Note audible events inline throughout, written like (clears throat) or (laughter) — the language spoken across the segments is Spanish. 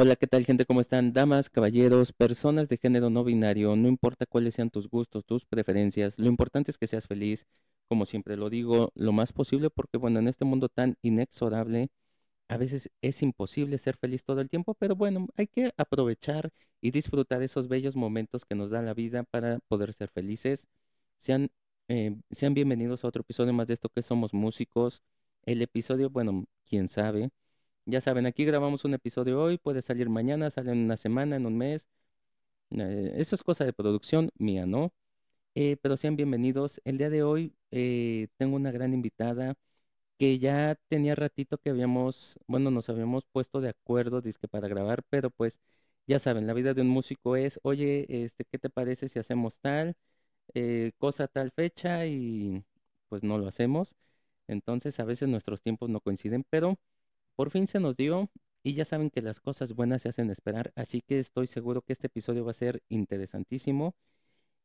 Hola, ¿qué tal gente? ¿Cómo están? Damas, caballeros, personas de género no binario, no importa cuáles sean tus gustos, tus preferencias, lo importante es que seas feliz, como siempre lo digo, lo más posible, porque bueno, en este mundo tan inexorable, a veces es imposible ser feliz todo el tiempo, pero bueno, hay que aprovechar y disfrutar esos bellos momentos que nos da la vida para poder ser felices. Sean, eh, sean bienvenidos a otro episodio más de esto que somos músicos. El episodio, bueno, quién sabe. Ya saben, aquí grabamos un episodio hoy, puede salir mañana, sale en una semana, en un mes. Eh, eso es cosa de producción mía, ¿no? Eh, pero sean bienvenidos. El día de hoy eh, tengo una gran invitada que ya tenía ratito que habíamos, bueno, nos habíamos puesto de acuerdo, que para grabar, pero pues ya saben, la vida de un músico es, oye, este, ¿qué te parece si hacemos tal cosa tal fecha? Y pues no lo hacemos. Entonces a veces nuestros tiempos no coinciden, pero por fin se nos dio y ya saben que las cosas buenas se hacen esperar, así que estoy seguro que este episodio va a ser interesantísimo.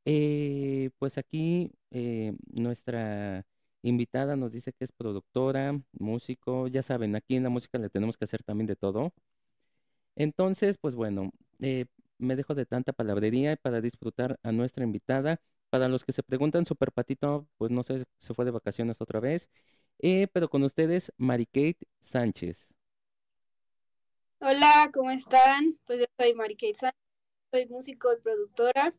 Eh, pues aquí eh, nuestra invitada nos dice que es productora, músico, ya saben, aquí en la música le tenemos que hacer también de todo. Entonces, pues bueno, eh, me dejo de tanta palabrería para disfrutar a nuestra invitada. Para los que se preguntan, Super Patito, pues no sé, se fue de vacaciones otra vez. Eh, pero con ustedes, Mary Kate Sánchez. Hola, ¿cómo están? Pues yo soy Mary Kate Sánchez, soy músico y productora.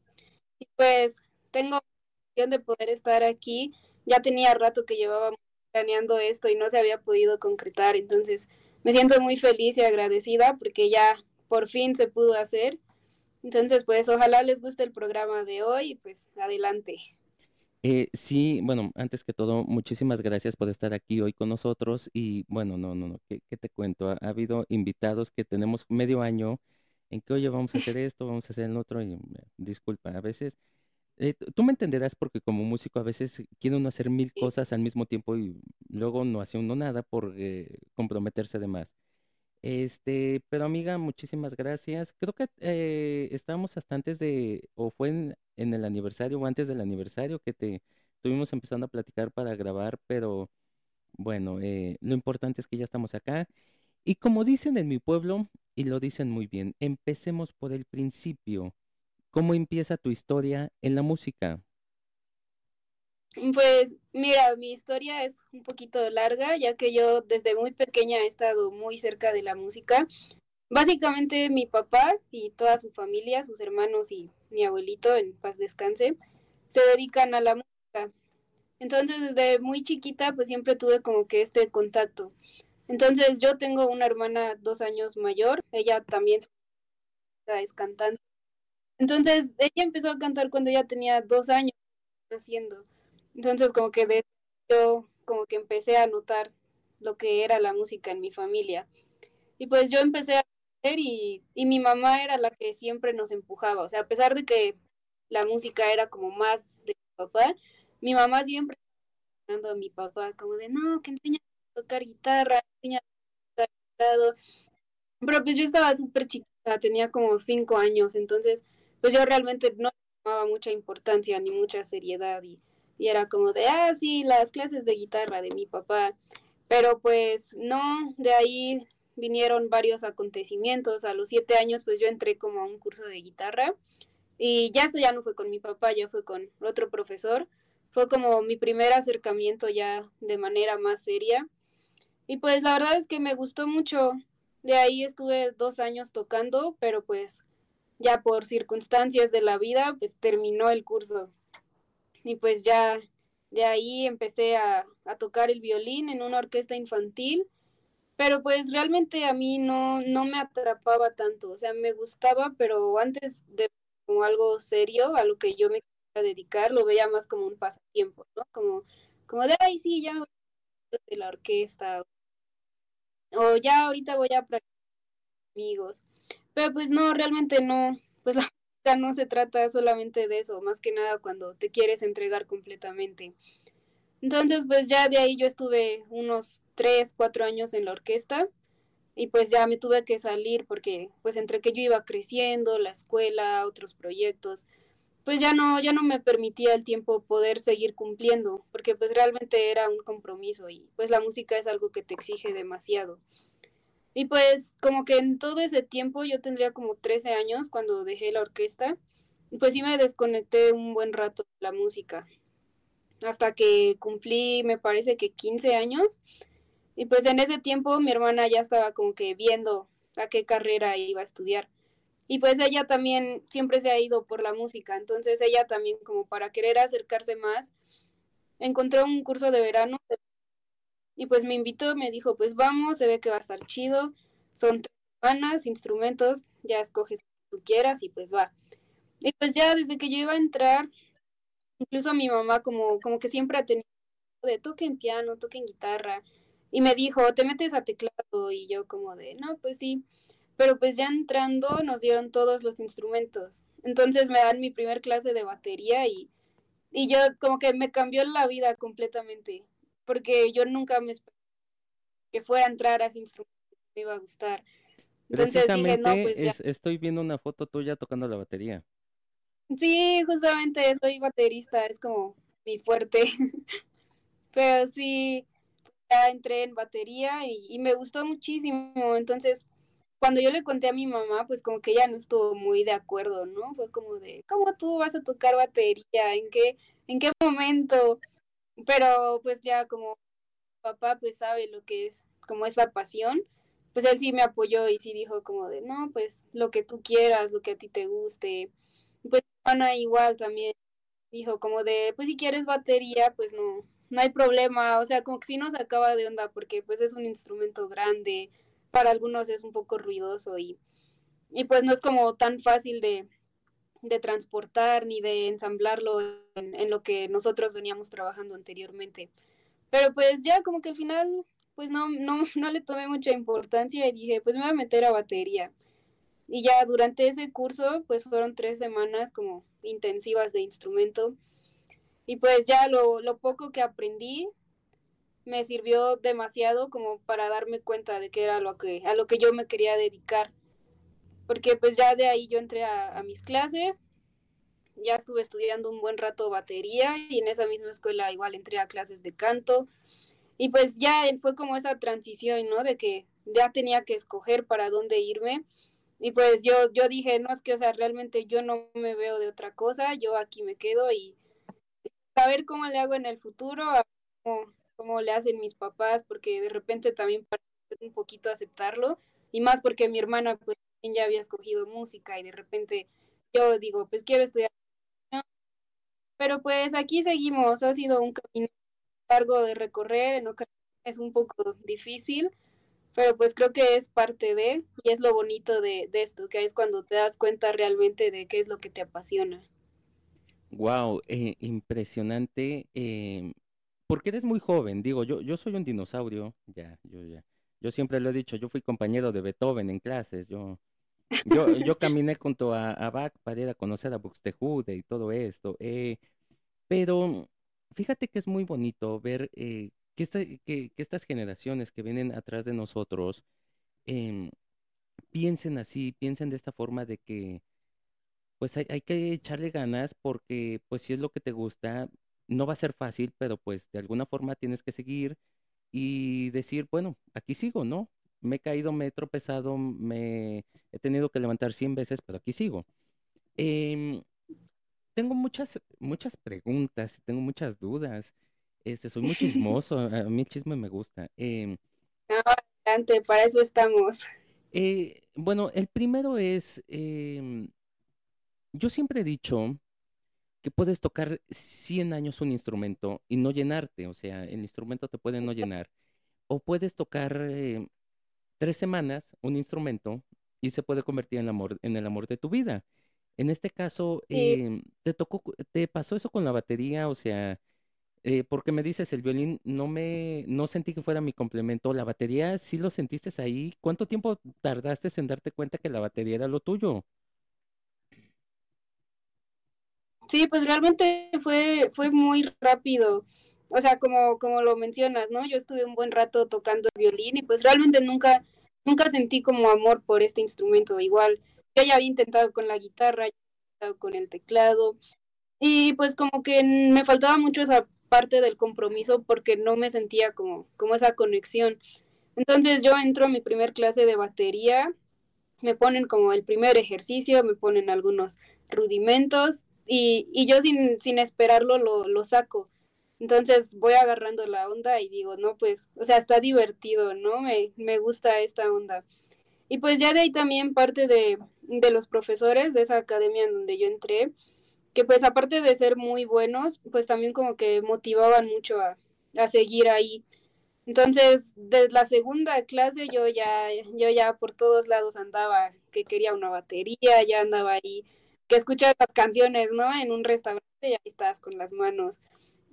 Y pues tengo la de poder estar aquí. Ya tenía rato que llevaba planeando esto y no se había podido concretar, entonces me siento muy feliz y agradecida porque ya por fin se pudo hacer. Entonces, pues ojalá les guste el programa de hoy y pues adelante. Eh, sí, bueno, antes que todo, muchísimas gracias por estar aquí hoy con nosotros y bueno, no, no, no, ¿qué, te cuento? Ha, habido invitados que tenemos medio año en que, oye, vamos a hacer (laughs) esto, vamos a hacer el otro y eh, disculpa, a veces, eh, tú me entenderás porque como músico a veces quiere uno hacer mil cosas al mismo tiempo y luego no hace uno nada por comprometerse de más. Este, pero amiga, muchísimas gracias. Creo que eh, estábamos hasta antes de, o fue en, el aniversario o antes del aniversario que te estuvimos empezando a platicar para grabar, pero bueno, eh, lo importante es que ya estamos acá. Y como dicen en mi pueblo, y lo dicen muy bien, empecemos por el principio. ¿Cómo empieza tu historia en la música? Pues mira, mi historia es un poquito larga, ya que yo desde muy pequeña he estado muy cerca de la música. Básicamente mi papá y toda su familia, sus hermanos y mi abuelito, en paz descanse, se dedican a la música. Entonces desde muy chiquita pues siempre tuve como que este contacto. Entonces yo tengo una hermana dos años mayor, ella también es cantante. Entonces ella empezó a cantar cuando ella tenía dos años haciendo. Entonces como que de yo como que empecé a notar lo que era la música en mi familia. Y pues yo empecé a hacer y, y mi mamá era la que siempre nos empujaba. O sea, a pesar de que la música era como más de mi papá, mi mamá siempre estaba a mi papá como de, no, que enseña a tocar guitarra, enseña a tocar. Pero pues yo estaba súper chiquita, tenía como cinco años, entonces pues yo realmente no tomaba mucha importancia ni mucha seriedad y y era como de, ah, sí, las clases de guitarra de mi papá. Pero pues no, de ahí vinieron varios acontecimientos. A los siete años pues yo entré como a un curso de guitarra y ya esto ya no fue con mi papá, ya fue con otro profesor. Fue como mi primer acercamiento ya de manera más seria. Y pues la verdad es que me gustó mucho. De ahí estuve dos años tocando, pero pues ya por circunstancias de la vida pues terminó el curso y pues ya de ahí empecé a, tocar el violín en una orquesta infantil, pero pues realmente a mí no, no me atrapaba tanto, o sea, me gustaba, pero antes de como algo serio, a lo que yo me quería dedicar, lo veía más como un pasatiempo, ¿no? Como, como de, ay, sí, ya de la orquesta, o ya ahorita voy a practicar amigos, pero pues no, realmente no, pues la no se trata solamente de eso, más que nada cuando te quieres entregar completamente. Entonces, pues ya de ahí yo estuve unos tres, cuatro años en la orquesta y pues ya me tuve que salir porque pues entre que yo iba creciendo, la escuela, otros proyectos, pues ya no, ya no me permitía el tiempo poder seguir cumpliendo, porque pues realmente era un compromiso y pues la música es algo que te exige demasiado. Y pues como que en todo ese tiempo yo tendría como 13 años cuando dejé la orquesta. Y pues sí me desconecté un buen rato de la música. Hasta que cumplí, me parece que 15 años. Y pues en ese tiempo mi hermana ya estaba como que viendo a qué carrera iba a estudiar. Y pues ella también siempre se ha ido por la música, entonces ella también como para querer acercarse más, encontró un curso de verano y pues me invitó, me dijo, pues vamos, se ve que va a estar chido, son tres instrumentos, ya escoges que tú quieras y pues va. Y pues ya desde que yo iba a entrar, incluso mi mamá como, como que siempre ha tenido de toquen piano, toquen guitarra, y me dijo, te metes a teclado, y yo como de, no, pues sí, pero pues ya entrando nos dieron todos los instrumentos, entonces me dan mi primer clase de batería y, y yo como que me cambió la vida completamente, porque yo nunca me esperaba que fuera a entrar a ese instrumento, me iba a gustar. Entonces dije, no, pues ya. estoy viendo una foto tuya tocando la batería. Sí, justamente soy baterista, es como mi fuerte. (laughs) Pero sí, ya entré en batería y, y, me gustó muchísimo. Entonces, cuando yo le conté a mi mamá, pues como que ella no estuvo muy de acuerdo, ¿no? Fue como de, ¿cómo tú vas a tocar batería? ¿En qué, en qué momento? Pero pues ya como papá pues sabe lo que es como esa pasión, pues él sí me apoyó y sí dijo como de, no, pues lo que tú quieras, lo que a ti te guste. Pues Ana igual también dijo como de, pues si quieres batería, pues no, no hay problema, o sea, como que sí nos acaba de onda porque pues es un instrumento grande, para algunos es un poco ruidoso y, y pues no es como tan fácil de, de transportar ni de ensamblarlo en, lo que nosotros veníamos trabajando anteriormente. Pero pues ya como que al final pues no, no, (laughs) no le tomé mucha importancia y dije pues me voy a meter a batería. Y ya durante ese curso pues fueron tres semanas como intensivas de instrumento. Y pues ya lo, lo poco que aprendí me sirvió demasiado como para darme cuenta de que era lo que, a lo que yo me quería dedicar porque pues ya de ahí yo entré a, mis clases, ya estuve estudiando un buen rato batería y en esa misma escuela igual entré a clases de canto y pues ya fue como esa transición, ¿no? De que ya tenía que escoger para dónde irme y pues yo, yo dije, no, es que, o sea, realmente yo no me veo de otra cosa, yo aquí me quedo y a ver cómo le hago en el futuro, a cómo, cómo le hacen mis papás, porque de repente también parece un poquito aceptarlo y más porque mi hermana pues ya había escogido música y de repente yo digo, pues quiero estudiar. Pero pues aquí seguimos, ha sido un camino largo de recorrer, en ocasiones es un poco difícil, pero pues creo que es parte de, y es lo bonito de, esto, que es cuando te das cuenta realmente de qué es lo que te apasiona. Wow, eh, impresionante, eh, porque eres muy joven, digo, yo, yo soy un dinosaurio, ya, yo ya, yo siempre lo he dicho, yo fui compañero de Beethoven en clases, yo yo, (laughs) yo caminé junto a, a Bach para ir a conocer a Buxtehude y todo esto. Eh, pero fíjate que es muy bonito ver eh, que, que, estas generaciones que vienen atrás de nosotros em, piensen así, piensen de esta forma de que pues hay, hay, que echarle ganas porque pues si es lo que te gusta, no va a ser fácil, pero pues de alguna forma tienes que seguir y decir, bueno, aquí sigo, ¿no? Me he caído, me he tropezado, me he tenido que levantar 100 veces, pero aquí sigo. Em, tengo muchas, muchas preguntas, tengo muchas dudas. Este, soy muy (laughs) chismoso, a mí el chisme me gusta. Eh, adelante, para eso estamos. Eh, bueno, el primero es, em, yo siempre he dicho que puedes tocar 100 años un instrumento y no llenarte, o sea, el instrumento te puede no (laughs) llenar, o puedes tocar em, tres semanas un instrumento y se puede convertir en el amor, en el amor de tu vida. En este caso, em, te tocó, te pasó eso con la batería, o sea, eh, porque me dices el violín, no me, no sentí que fuera mi complemento. La batería, sí lo sentiste ahí. ¿Cuánto tiempo tardaste en darte cuenta que la batería era lo tuyo? Sí, pues realmente fue, fue muy rápido o sea, como, como lo mencionas, ¿no? Yo estuve un buen rato tocando el violín y pues realmente nunca, nunca sentí como amor por este instrumento. Igual, yo ya había intentado con la guitarra, con el teclado y pues como que me faltaba mucho esa parte del compromiso porque no me sentía como, como esa conexión. Entonces yo entro a mi primer clase de batería, me ponen como el primer ejercicio, me ponen algunos rudimentos y, y yo sin, sin esperarlo lo, lo saco. Entonces voy agarrando la onda y digo, no, pues, o sea, está divertido, ¿no? Me, me gusta esta onda. Y pues ya de ahí también parte de, de los profesores de esa academia en donde yo entré, que pues aparte de ser muy buenos, pues también como que motivaban mucho a, a seguir ahí. Entonces, desde la segunda clase yo ya, yo ya por todos lados andaba, que quería una batería, ya andaba ahí, que escuchas las canciones, ¿no? En un restaurante y ahí estás con las manos.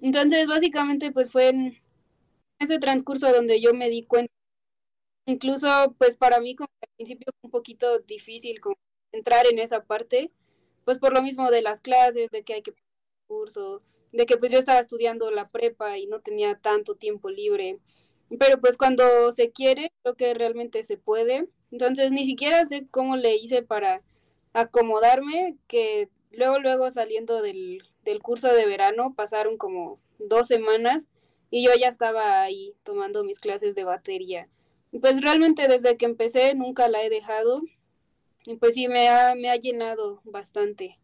Entonces, básicamente, pues fue en ese transcurso donde yo me di cuenta, incluso pues para mí como al principio un poquito difícil como entrar en esa parte, pues por lo mismo de las clases, de que hay que curso, de que pues yo estaba estudiando la prepa y no tenía tanto tiempo libre. Pero pues cuando se quiere, creo que realmente se puede. Entonces ni siquiera sé cómo le hice para acomodarme, que luego, luego saliendo del, del curso de verano pasaron como dos semanas y yo ya estaba ahí tomando mis clases de batería. Pues realmente desde que empecé nunca la he dejado y pues sí me ha, me ha llenado bastante.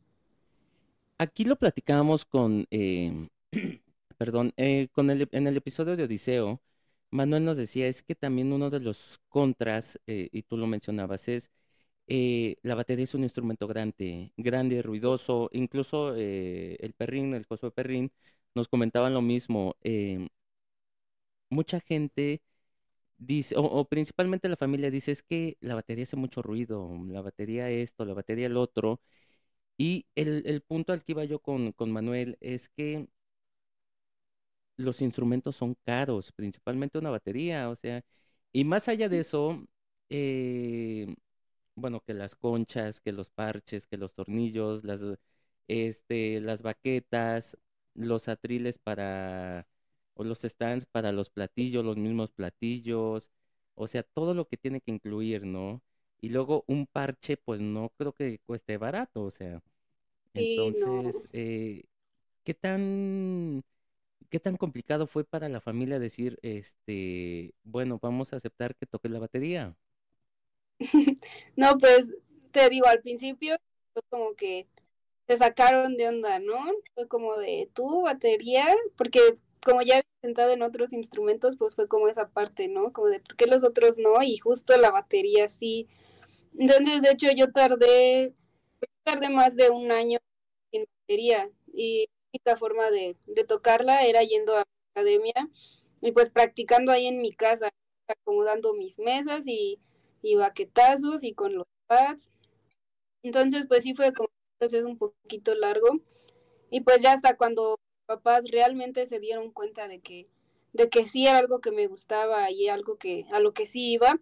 Aquí lo platicábamos con, eh, (clears throat) perdón, eh, con el, en el episodio de Odiseo, Manuel nos decía, es que también uno de los contras, eh, y tú lo mencionabas, es eh, la batería es un instrumento grande, grande, ruidoso, incluso eh, el perrín, el Josué Perrín, nos comentaban lo mismo. em, mucha gente dice, o, o principalmente la familia dice, es que la batería hace mucho ruido, la batería esto, la batería el otro. Y el, el punto al que iba yo con, con Manuel es que los instrumentos son caros, principalmente una batería, o sea, y más allá de eso, eh, bueno, que las conchas, que los parches, que los tornillos, las, este, las baquetas, los atriles para, o los stands para los platillos, los mismos platillos, o sea, todo lo que tiene que incluir, ¿no? Y luego un parche, pues no creo que cueste barato, o sea, Sí, no. entonces, eh, ¿qué tan, qué tan complicado fue para la familia decir, este, bueno, vamos a aceptar que toque la batería? (laughs) No, pues te digo, al principio fue como que se sacaron de onda, ¿no? Fue como de tu batería, porque como ya había intentado en otros instrumentos, pues fue como esa parte, ¿no? Como de por qué los otros no y justo la batería sí. Entonces, de hecho, yo tardé, tardé más de un año en batería y la única forma de, de tocarla era yendo a la academia y pues practicando ahí en mi casa, acomodando mis mesas y, y baquetazos y con los pads. Entonces, pues sí fue como proceso un poquito largo y pues ya hasta cuando papás realmente se dieron cuenta de que, de que sí era algo que me gustaba y algo que, a lo que sí iba,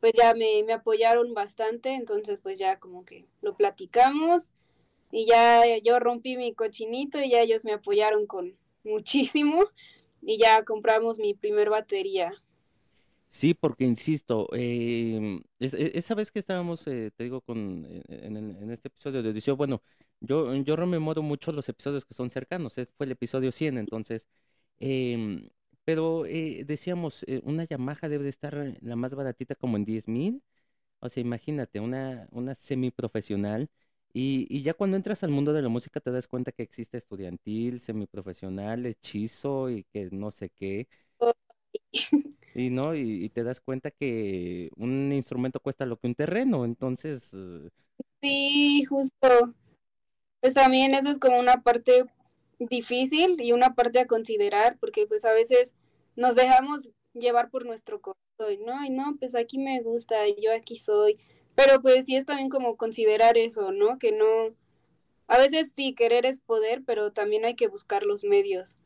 pues ya me, me apoyaron bastante, entonces pues ya como que lo platicamos y ya yo rompí mi cochinito y ya ellos me apoyaron con muchísimo y ya compramos mi primer batería. Sí, porque insisto, em, es- e- esa vez que estábamos, eh, te digo, con, eh, en, el- en este episodio de Odiseo, bueno, yo, yo rememoro mucho los episodios que son cercanos, fue el episodio 100, entonces, em, pero eh, decíamos, eh, una Yamaha debe de estar eh, la más baratita como en diez mil, o sea, imagínate, una, una semiprofesional, y, y ya cuando entras al mundo de la música te das cuenta que existe estudiantil, semiprofesional, hechizo y que no sé qué. Y no, y, te das cuenta que un instrumento cuesta lo que un terreno, entonces, eh, Sí, justo. Pues también eso es como una parte difícil y una parte a considerar, porque pues a veces nos dejamos llevar por nuestro corazón, ¿no? Y no, pues aquí me gusta, yo aquí soy. Pero pues sí es también como considerar eso, ¿no? Que no, a veces sí, querer es poder, pero también hay que buscar los medios.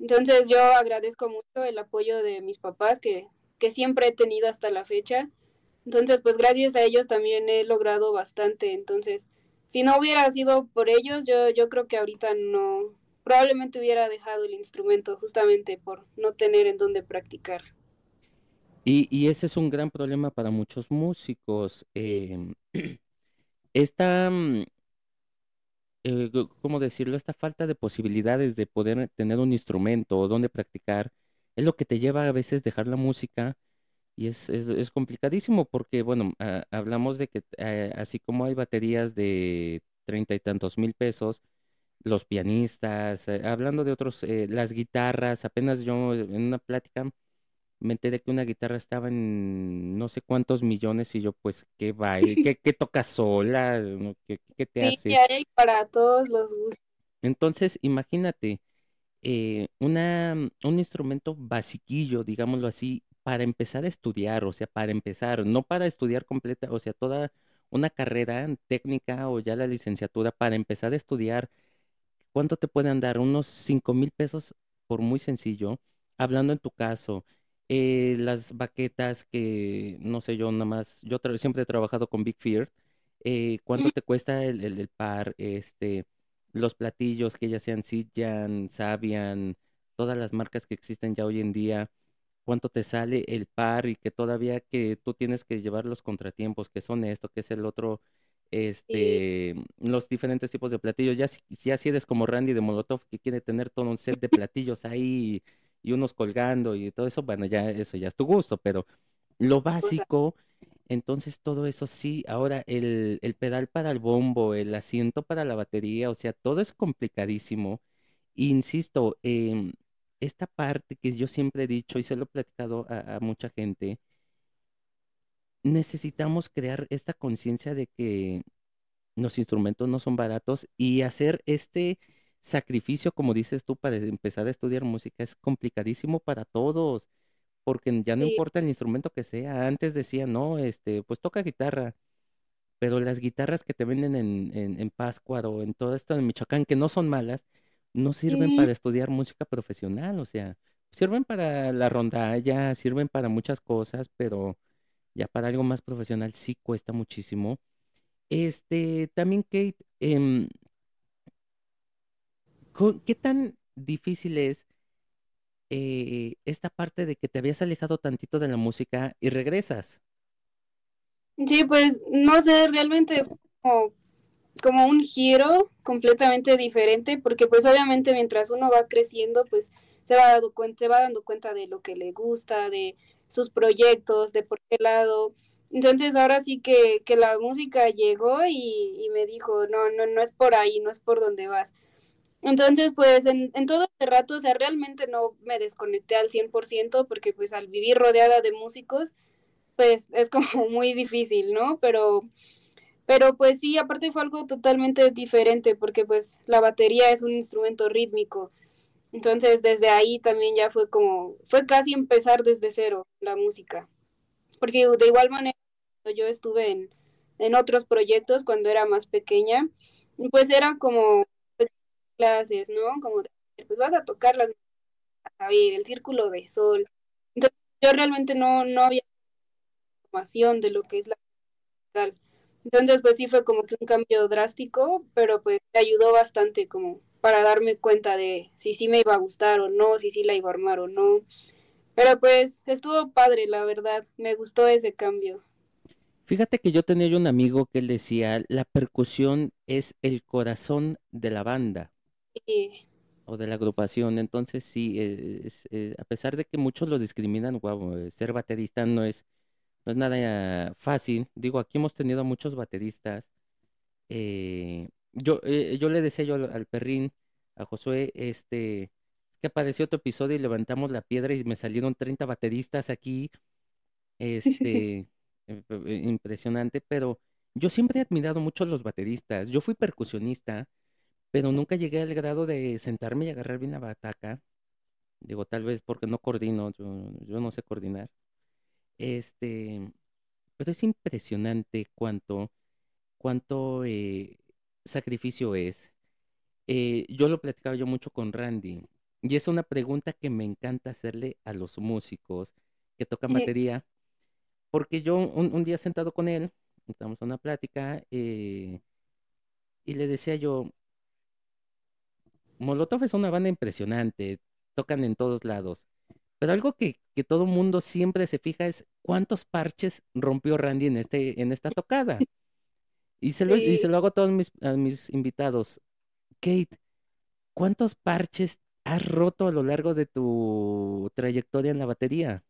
Entonces yo agradezco mucho el apoyo de mis papás que, que siempre he tenido hasta la fecha. Entonces, pues gracias a ellos también he logrado bastante. Entonces, si no hubiera sido por ellos, yo, yo creo que ahorita no, probablemente hubiera dejado el instrumento justamente por no tener en dónde practicar. y, y ese es un gran problema para muchos músicos. Em, (clears throat) esta, mm, eh, ¿cómo decirlo? Esta falta de posibilidades de poder tener un instrumento o donde practicar es lo que te lleva a veces dejar la música Y es, es, es complicadísimo porque, bueno, ah, hablamos de que eh, así como hay baterías de treinta y tantos mil pesos, los pianistas, eh, hablando de otros, eh, las guitarras, apenas yo en una plática me enteré que una guitarra estaba en no sé cuántos millones y yo pues, ¿qué va? (laughs) ¿Qué, qué tocas sola? ¿Qué, qué te Sí, hace? hay para todos los gustos. Entonces, imagínate, eh, una, un instrumento basiquillo, digámoslo así, para empezar a estudiar, o sea, para empezar, no para estudiar completa, o sea, toda una carrera técnica o ya la licenciatura, para empezar a estudiar ¿Cuánto te pueden dar? Unos cinco mil pesos por muy sencillo. Hablando en tu caso, eh, las baquetas que, no sé, yo nada más, yo tra- siempre he trabajado con Big Fear. eh, ¿cuánto te cuesta el, el, el par? Este, los platillos que ya sean Sitjan, Sabian, todas las marcas que existen ya hoy en día cuánto te sale el par y que todavía que tú tienes que llevar los contratiempos, que son esto, que es el otro, Sí, este, los diferentes tipos de platillos. Ya si, ya si eres como Randy de Molotov que quiere tener todo un set de platillos ahí y unos colgando y todo eso, bueno, ya eso ya es tu gusto, pero lo básico, entonces todo eso sí, ahora el, el pedal para el bombo, el asiento para la batería, o sea, todo es complicadísimo. Insisto, em, esta parte que yo siempre he dicho y se lo he platicado a, a mucha gente, necesitamos crear esta conciencia de que los instrumentos no son baratos y hacer este sacrificio, como dices tú, para empezar a estudiar música es complicadísimo para todos, porque ya no sí, importa el instrumento que sea. Antes decía, no, este, pues toca guitarra, pero las guitarras que te venden en, en, en Pátzcuaro o en todo esto en Michoacán, que no son malas, no sirven sí, para estudiar música profesional, o sea, sirven para la rondalla, sirven para muchas cosas, pero ya para algo más profesional sí cuesta muchísimo. Este, también, Kate, em, ¿qué tan difícil es eh, esta parte de que te habías alejado tantito de la música y regresas? sí, pues no sé, realmente como, como un giro completamente diferente, porque pues obviamente mientras uno va creciendo, pues se va dando cuenta, se va dando cuenta de lo que le gusta, de sus proyectos, de por qué lado. Entonces ahora sí que, que la música llegó y, y me dijo, no, no, no es por ahí, no es por donde vas. Entonces, pues en, en todo este rato, o sea, realmente no me desconecté al 100% porque pues al vivir rodeada de músicos, pues es (laughs) como muy difícil, ¿no? Pero, pero pues sí, aparte fue algo totalmente diferente porque pues la batería es un instrumento rítmico. Entonces, desde ahí también ya fue como, fue casi empezar desde cero la música. Porque de igual manera yo estuve en, en otros proyectos cuando era más pequeña, pues era como clases, ¿no? Como pues vas a tocar las, a ver, el círculo de sol. Entonces, yo realmente no, no había información de lo que es la musical. Entonces, pues sí fue como que un cambio drástico, pero pues me ayudó bastante como para darme cuenta de si sí me iba a gustar o no, si sí la iba a armar o no. Pero pues estuvo padre, la verdad, me gustó ese cambio. Fíjate que yo tenía un amigo que él decía, la percusión es el corazón de la banda O de la agrupación. Entonces, sí, eh, es- eh, a pesar de que muchos lo discriminan, wow, ser baterista no es, no es nada fácil. Digo, aquí hemos tenido a muchos bateristas. eh, yo, eh, yo le decía yo al, al perrín, a Josué, este, es que apareció tu episodio y levantamos la piedra y me salieron 30 bateristas aquí (laughs) este, eh, eh, impresionante, pero yo siempre he admirado mucho a los bateristas. Yo fui percusionista, pero nunca llegué al grado de sentarme y agarrar bien la bataca. Digo, tal vez porque no coordino, yo, yo no sé coordinar. Este, pero es impresionante cuánto, cuánto eh, sacrificio es. Eh, yo lo platicaba yo mucho con Randy, y es una pregunta que me encanta hacerle a los músicos que tocan batería porque yo un, un día sentado con él, estábamos en una plática, eh, y le decía yo, Molotov es una banda impresionante, tocan en todos lados, pero algo que, que todo mundo siempre se fija es cuántos parches rompió Randy en este, en esta tocada. (laughs) Y se lo, y se lo hago a todos mis, a mis invitados. Kate, ¿cuántos parches has roto a lo largo de tu trayectoria en la batería?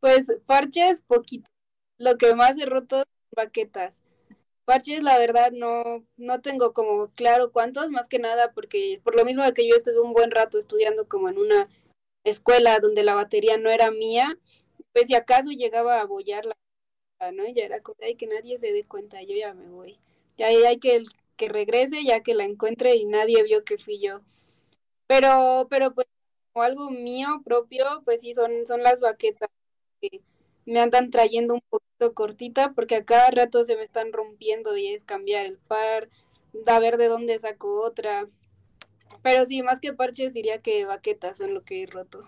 Pues parches, poquito. Lo que más he roto, baquetas. Parches, la verdad, no, no tengo como claro cuántos, más que nada porque por lo mismo de que yo estuve un buen rato estudiando como en una escuela donde la batería no era mía, pues si acaso llegaba a bollarla, ¿no? Y ya era como, ay, que nadie se dé cuenta, yo ya me voy. Ya hay que, que regrese, ya que la encuentre y nadie vio que fui yo. Pero, pero pues como algo mío propio, pues sí, son, son las baquetas que me andan trayendo un poquito cortita porque a cada rato se me están rompiendo y es cambiar el par, a ver de dónde saco otra. Pero sí, más que parches diría que baquetas son lo que he roto.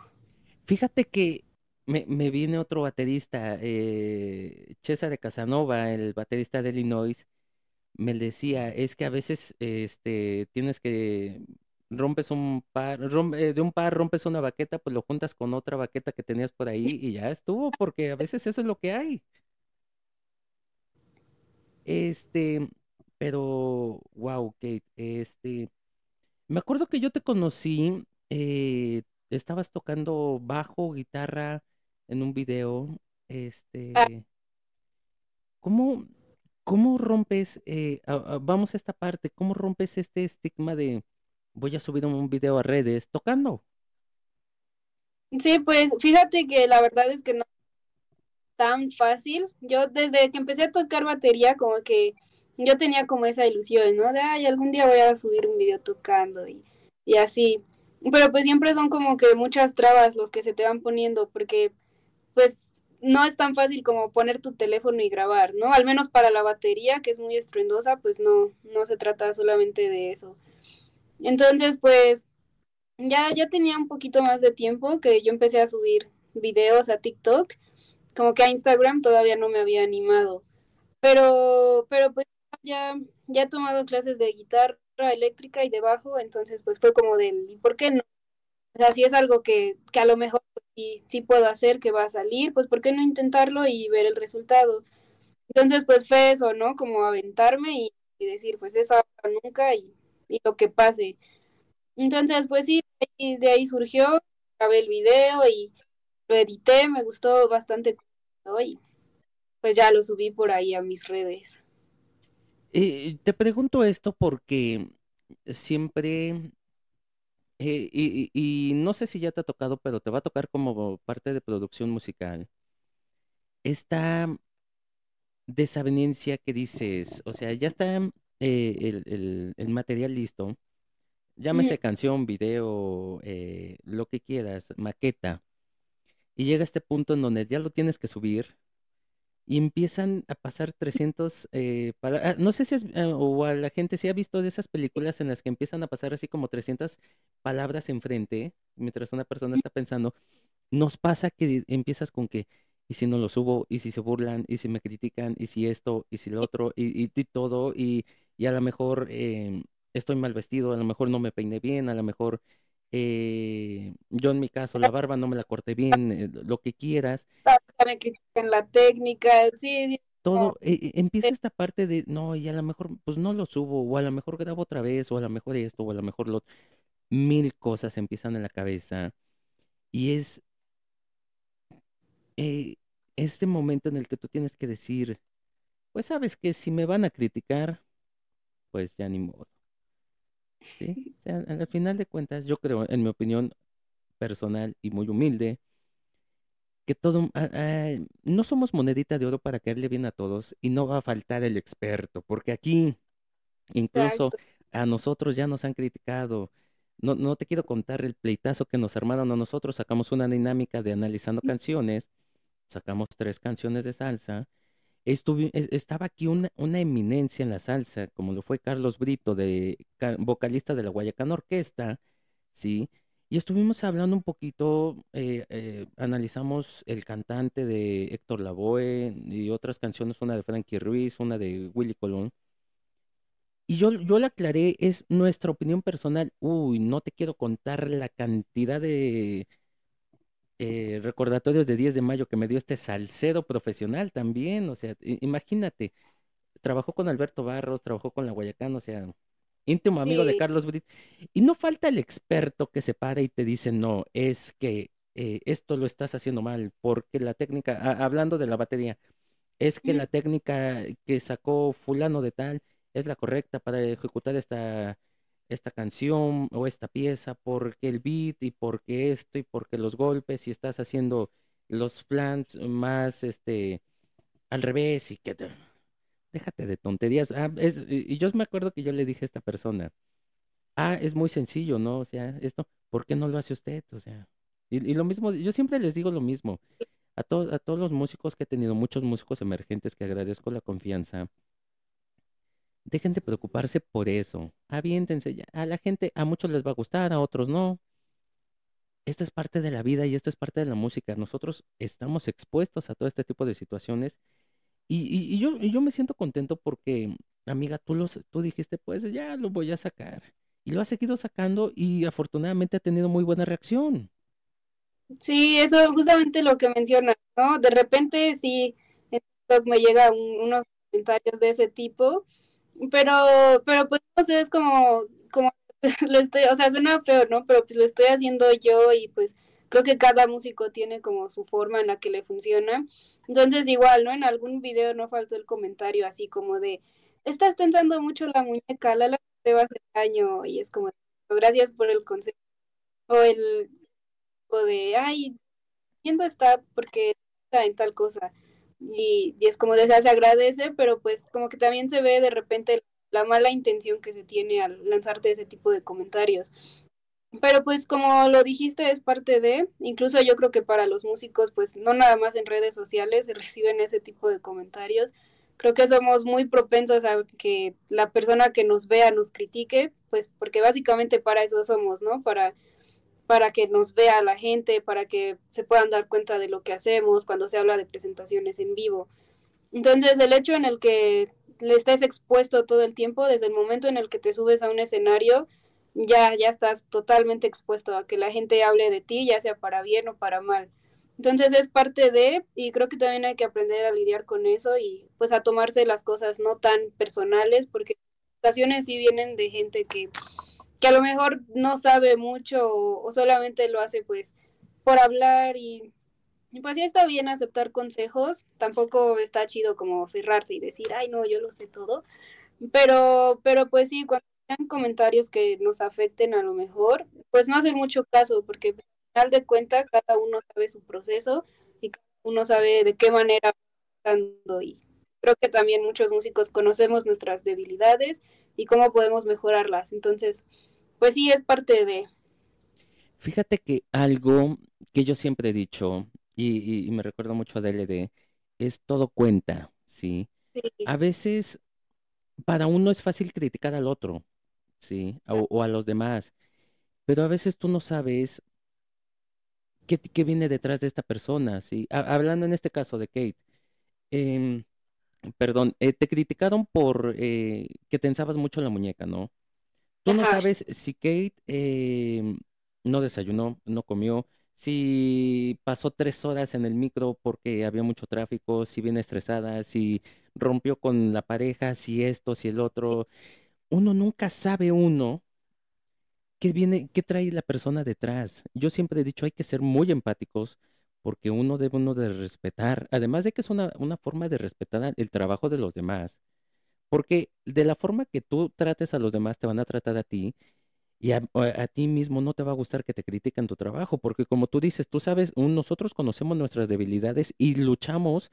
Fíjate que me, me viene otro baterista, eh, de Casanova, el baterista de Illinois, me decía, es que a veces este, tienes que rompes un par, eh, de un par rompes una baqueta, pues lo juntas con otra baqueta que tenías por ahí y ya estuvo, porque a veces eso es lo que hay. Este, pero, wow, Kate, este, me acuerdo que yo te conocí, eh, estabas tocando bajo, guitarra en un video, Ah, este, ¿cómo, cómo rompes, eh, a- a- vamos a esta parte, cómo rompes este estigma de voy a subir un video a redes tocando? sí, pues fíjate que la verdad es que no es tan fácil. Yo desde que empecé a tocar batería, como que yo tenía como esa ilusión, ¿no? De, ay, algún día voy a subir un video tocando y, y así. Pero pues siempre son como que muchas trabas los que se te van poniendo, porque pues no es tan fácil como poner tu teléfono y grabar, ¿no? Al menos para la batería, que es muy estruendosa, pues no, no se trata solamente de eso. Entonces, pues ya, ya tenía un poquito más de tiempo que yo empecé a subir videos a TikTok, como que a Instagram todavía no me había animado, pero, pero pues ya, ya he tomado clases de guitarra eléctrica y de bajo, entonces pues fue como del, ¿y por qué no? O sea, si es algo que, que a lo mejor pues, sí, sí puedo hacer, que va a salir, pues ¿por qué no intentarlo y ver el resultado? Entonces pues fue eso, ¿no? Como aventarme y, y decir, pues es ahora nunca y, y lo que pase. Entonces, pues sí, y de ahí surgió, grabé el video y lo edité, me gustó bastante y pues ya lo subí por ahí a mis redes. Eh, te pregunto esto porque siempre, eh, y, no sé si ya te ha tocado, pero te va a tocar como parte de producción musical, esta desavenencia que dices, o sea, ya está eh, el, el- el material listo, llámese canción, video, eh, lo que quieras, maqueta, y llega este punto en donde ya lo tienes que subir y empiezan a pasar 300, eh, para, ah, no sé si es, eh, o a la gente si ha visto de esas películas en las que empiezan a pasar así como 300 palabras enfrente, mientras una persona está pensando, nos pasa que empiezas con que, y si no lo subo, y si se burlan, y si me critican, y si esto, y si lo otro, y, y, y todo, y, y a lo mejor eh, estoy mal vestido, a lo mejor no me peiné bien, a lo mejor eh, yo en mi caso la barba no me la corté bien, eh, lo que quieras. Ya me critican la técnica, sí, todo, eh, eh, empieza esta parte de, no, y a lo mejor, pues no lo subo, o a lo mejor grabo otra vez, o a lo mejor esto, o a lo mejor lo, mil cosas empiezan en la cabeza, y es este momento en el que tú tienes que decir, pues sabes que si me van a criticar, pues ya ni modo, ¿sí? O sea, al final de cuentas, yo creo, en mi opinión personal y muy humilde, que todo, ah, no somos monedita de oro para caerle bien a todos, y no va a faltar el experto, porque aquí Incluso exacto. a nosotros ya nos han criticado. No, no te quiero contar el pleitazo que nos armaron a nosotros. Sacamos una dinámica de analizando canciones. Sacamos tres canciones de salsa. Estaba aquí una, una eminencia en la salsa, como lo fue Carlos Brito, de, ca- vocalista de la Guayacán Orquesta, ¿sí? Y estuvimos hablando un poquito, eh, eh, analizamos el cantante de Héctor Lavoe y otras canciones, una de Frankie Ruiz, una de Willy Colón. Y yo, yo le aclaré, es nuestra opinión personal. Uy, no te quiero contar la cantidad de eh, recordatorios de 10 de mayo que me dio este salsero profesional también. O sea, imagínate, trabajó con Alberto Barros, trabajó con la Guayacán, o sea, íntimo amigo de Carlos Brit. Y no falta el experto que se para y te dice, no, es que eh, esto lo estás haciendo mal, porque la técnica, hablando de la batería, es que la técnica que sacó fulano de tal es la correcta para ejecutar esta, esta canción o esta pieza, porque el beat y porque esto y porque los golpes y estás haciendo los plans más este al revés y que déjate de tonterías. Ah, y yo me acuerdo que yo le dije a esta persona, ah, es muy sencillo, ¿no? O sea, esto, ¿por qué no lo hace usted? O sea, y, lo mismo, yo siempre les digo lo mismo. A, a todos los músicos que he tenido, muchos músicos emergentes que agradezco la confianza, dejen de preocuparse por eso. Aviéntense, ya. a la gente, a muchos les va a gustar, a otros no. Esto es parte de la vida y esto es parte de la música. Nosotros estamos expuestos a todo este tipo de situaciones y, y, yo, y yo me siento contento porque, amiga, tú, los, tú dijiste, pues ya lo voy a sacar. Y lo has seguido sacando y afortunadamente ha tenido muy buena reacción. Sí, eso es justamente lo que mencionas, ¿no? De repente sí, en TikTok me llegan unos comentarios de ese tipo, pero, pero pues no sé, es como, como (laughs) lo estoy, o sea, suena feo, ¿no? Pero pues lo estoy haciendo yo y pues creo que cada músico tiene como su forma en la que le funciona. Entonces igual, ¿no? En algún video no faltó el comentario así como de, estás tensando mucho la muñeca, la, la te va a hacer daño y es como, gracias por el consejo. O el o de, ay, viendo está porque está en tal cosa. Y, es como de, se agradece, pero pues como que también se ve de repente la mala intención que se tiene al lanzarte ese tipo de comentarios. Pero pues como lo dijiste es parte de, incluso yo creo que para los músicos pues no nada más en redes sociales se (laughs) reciben ese tipo de comentarios. Creo que somos muy propensos a que la persona que nos vea nos critique, pues porque básicamente para eso somos, ¿no? Para para que nos vea la gente, para que se puedan dar cuenta de lo que hacemos cuando se habla de presentaciones en vivo. Entonces, el hecho en el que le estés expuesto todo el tiempo, desde el momento en el que te subes a un escenario, ya, ya estás totalmente expuesto a que la gente hable de ti, ya sea para bien o para mal. Entonces es parte de, y creo que también hay que aprender a lidiar con eso y pues a tomarse las cosas no tan personales, porque ocasiones sí vienen de gente que que a lo mejor no sabe mucho o, solamente lo hace pues por hablar y, pues sí está bien aceptar consejos, tampoco está chido como cerrarse y decir, ay no, yo lo sé todo, pero, pero pues sí, cuando sean comentarios que nos afecten a lo mejor, pues no hacer mucho caso, porque al final de cuentas cada uno sabe su proceso y cada uno sabe de qué manera y creo que también muchos músicos conocemos nuestras debilidades y cómo podemos mejorarlas. Entonces, pues sí, es parte de... Fíjate que algo que yo siempre he dicho, y, me recuerdo mucho a DLD, es todo cuenta, ¿sí? A veces para uno es fácil criticar al otro, ¿sí? O, a los demás, pero a veces tú no sabes qué, qué viene detrás de esta persona, ¿sí? hablando en este caso de Kate, em, perdón, eh, te criticaron por eh, que tensabas mucho la muñeca, ¿no? Tú no sabes si Kate em, no desayunó, no comió, si pasó tres horas en el micro porque había mucho tráfico, si viene estresada, si rompió con la pareja, si esto, si el otro. Uno nunca sabe uno qué viene, qué trae la persona detrás. Yo siempre he dicho hay que ser muy empáticos porque uno debe uno de respetar, además de que es una, una forma de respetar el trabajo de los demás porque de la forma que tú trates a los demás, te van a tratar a ti y a, ti mismo no te va a gustar que te critiquen tu trabajo, porque como tú dices, tú sabes, nosotros conocemos nuestras debilidades y luchamos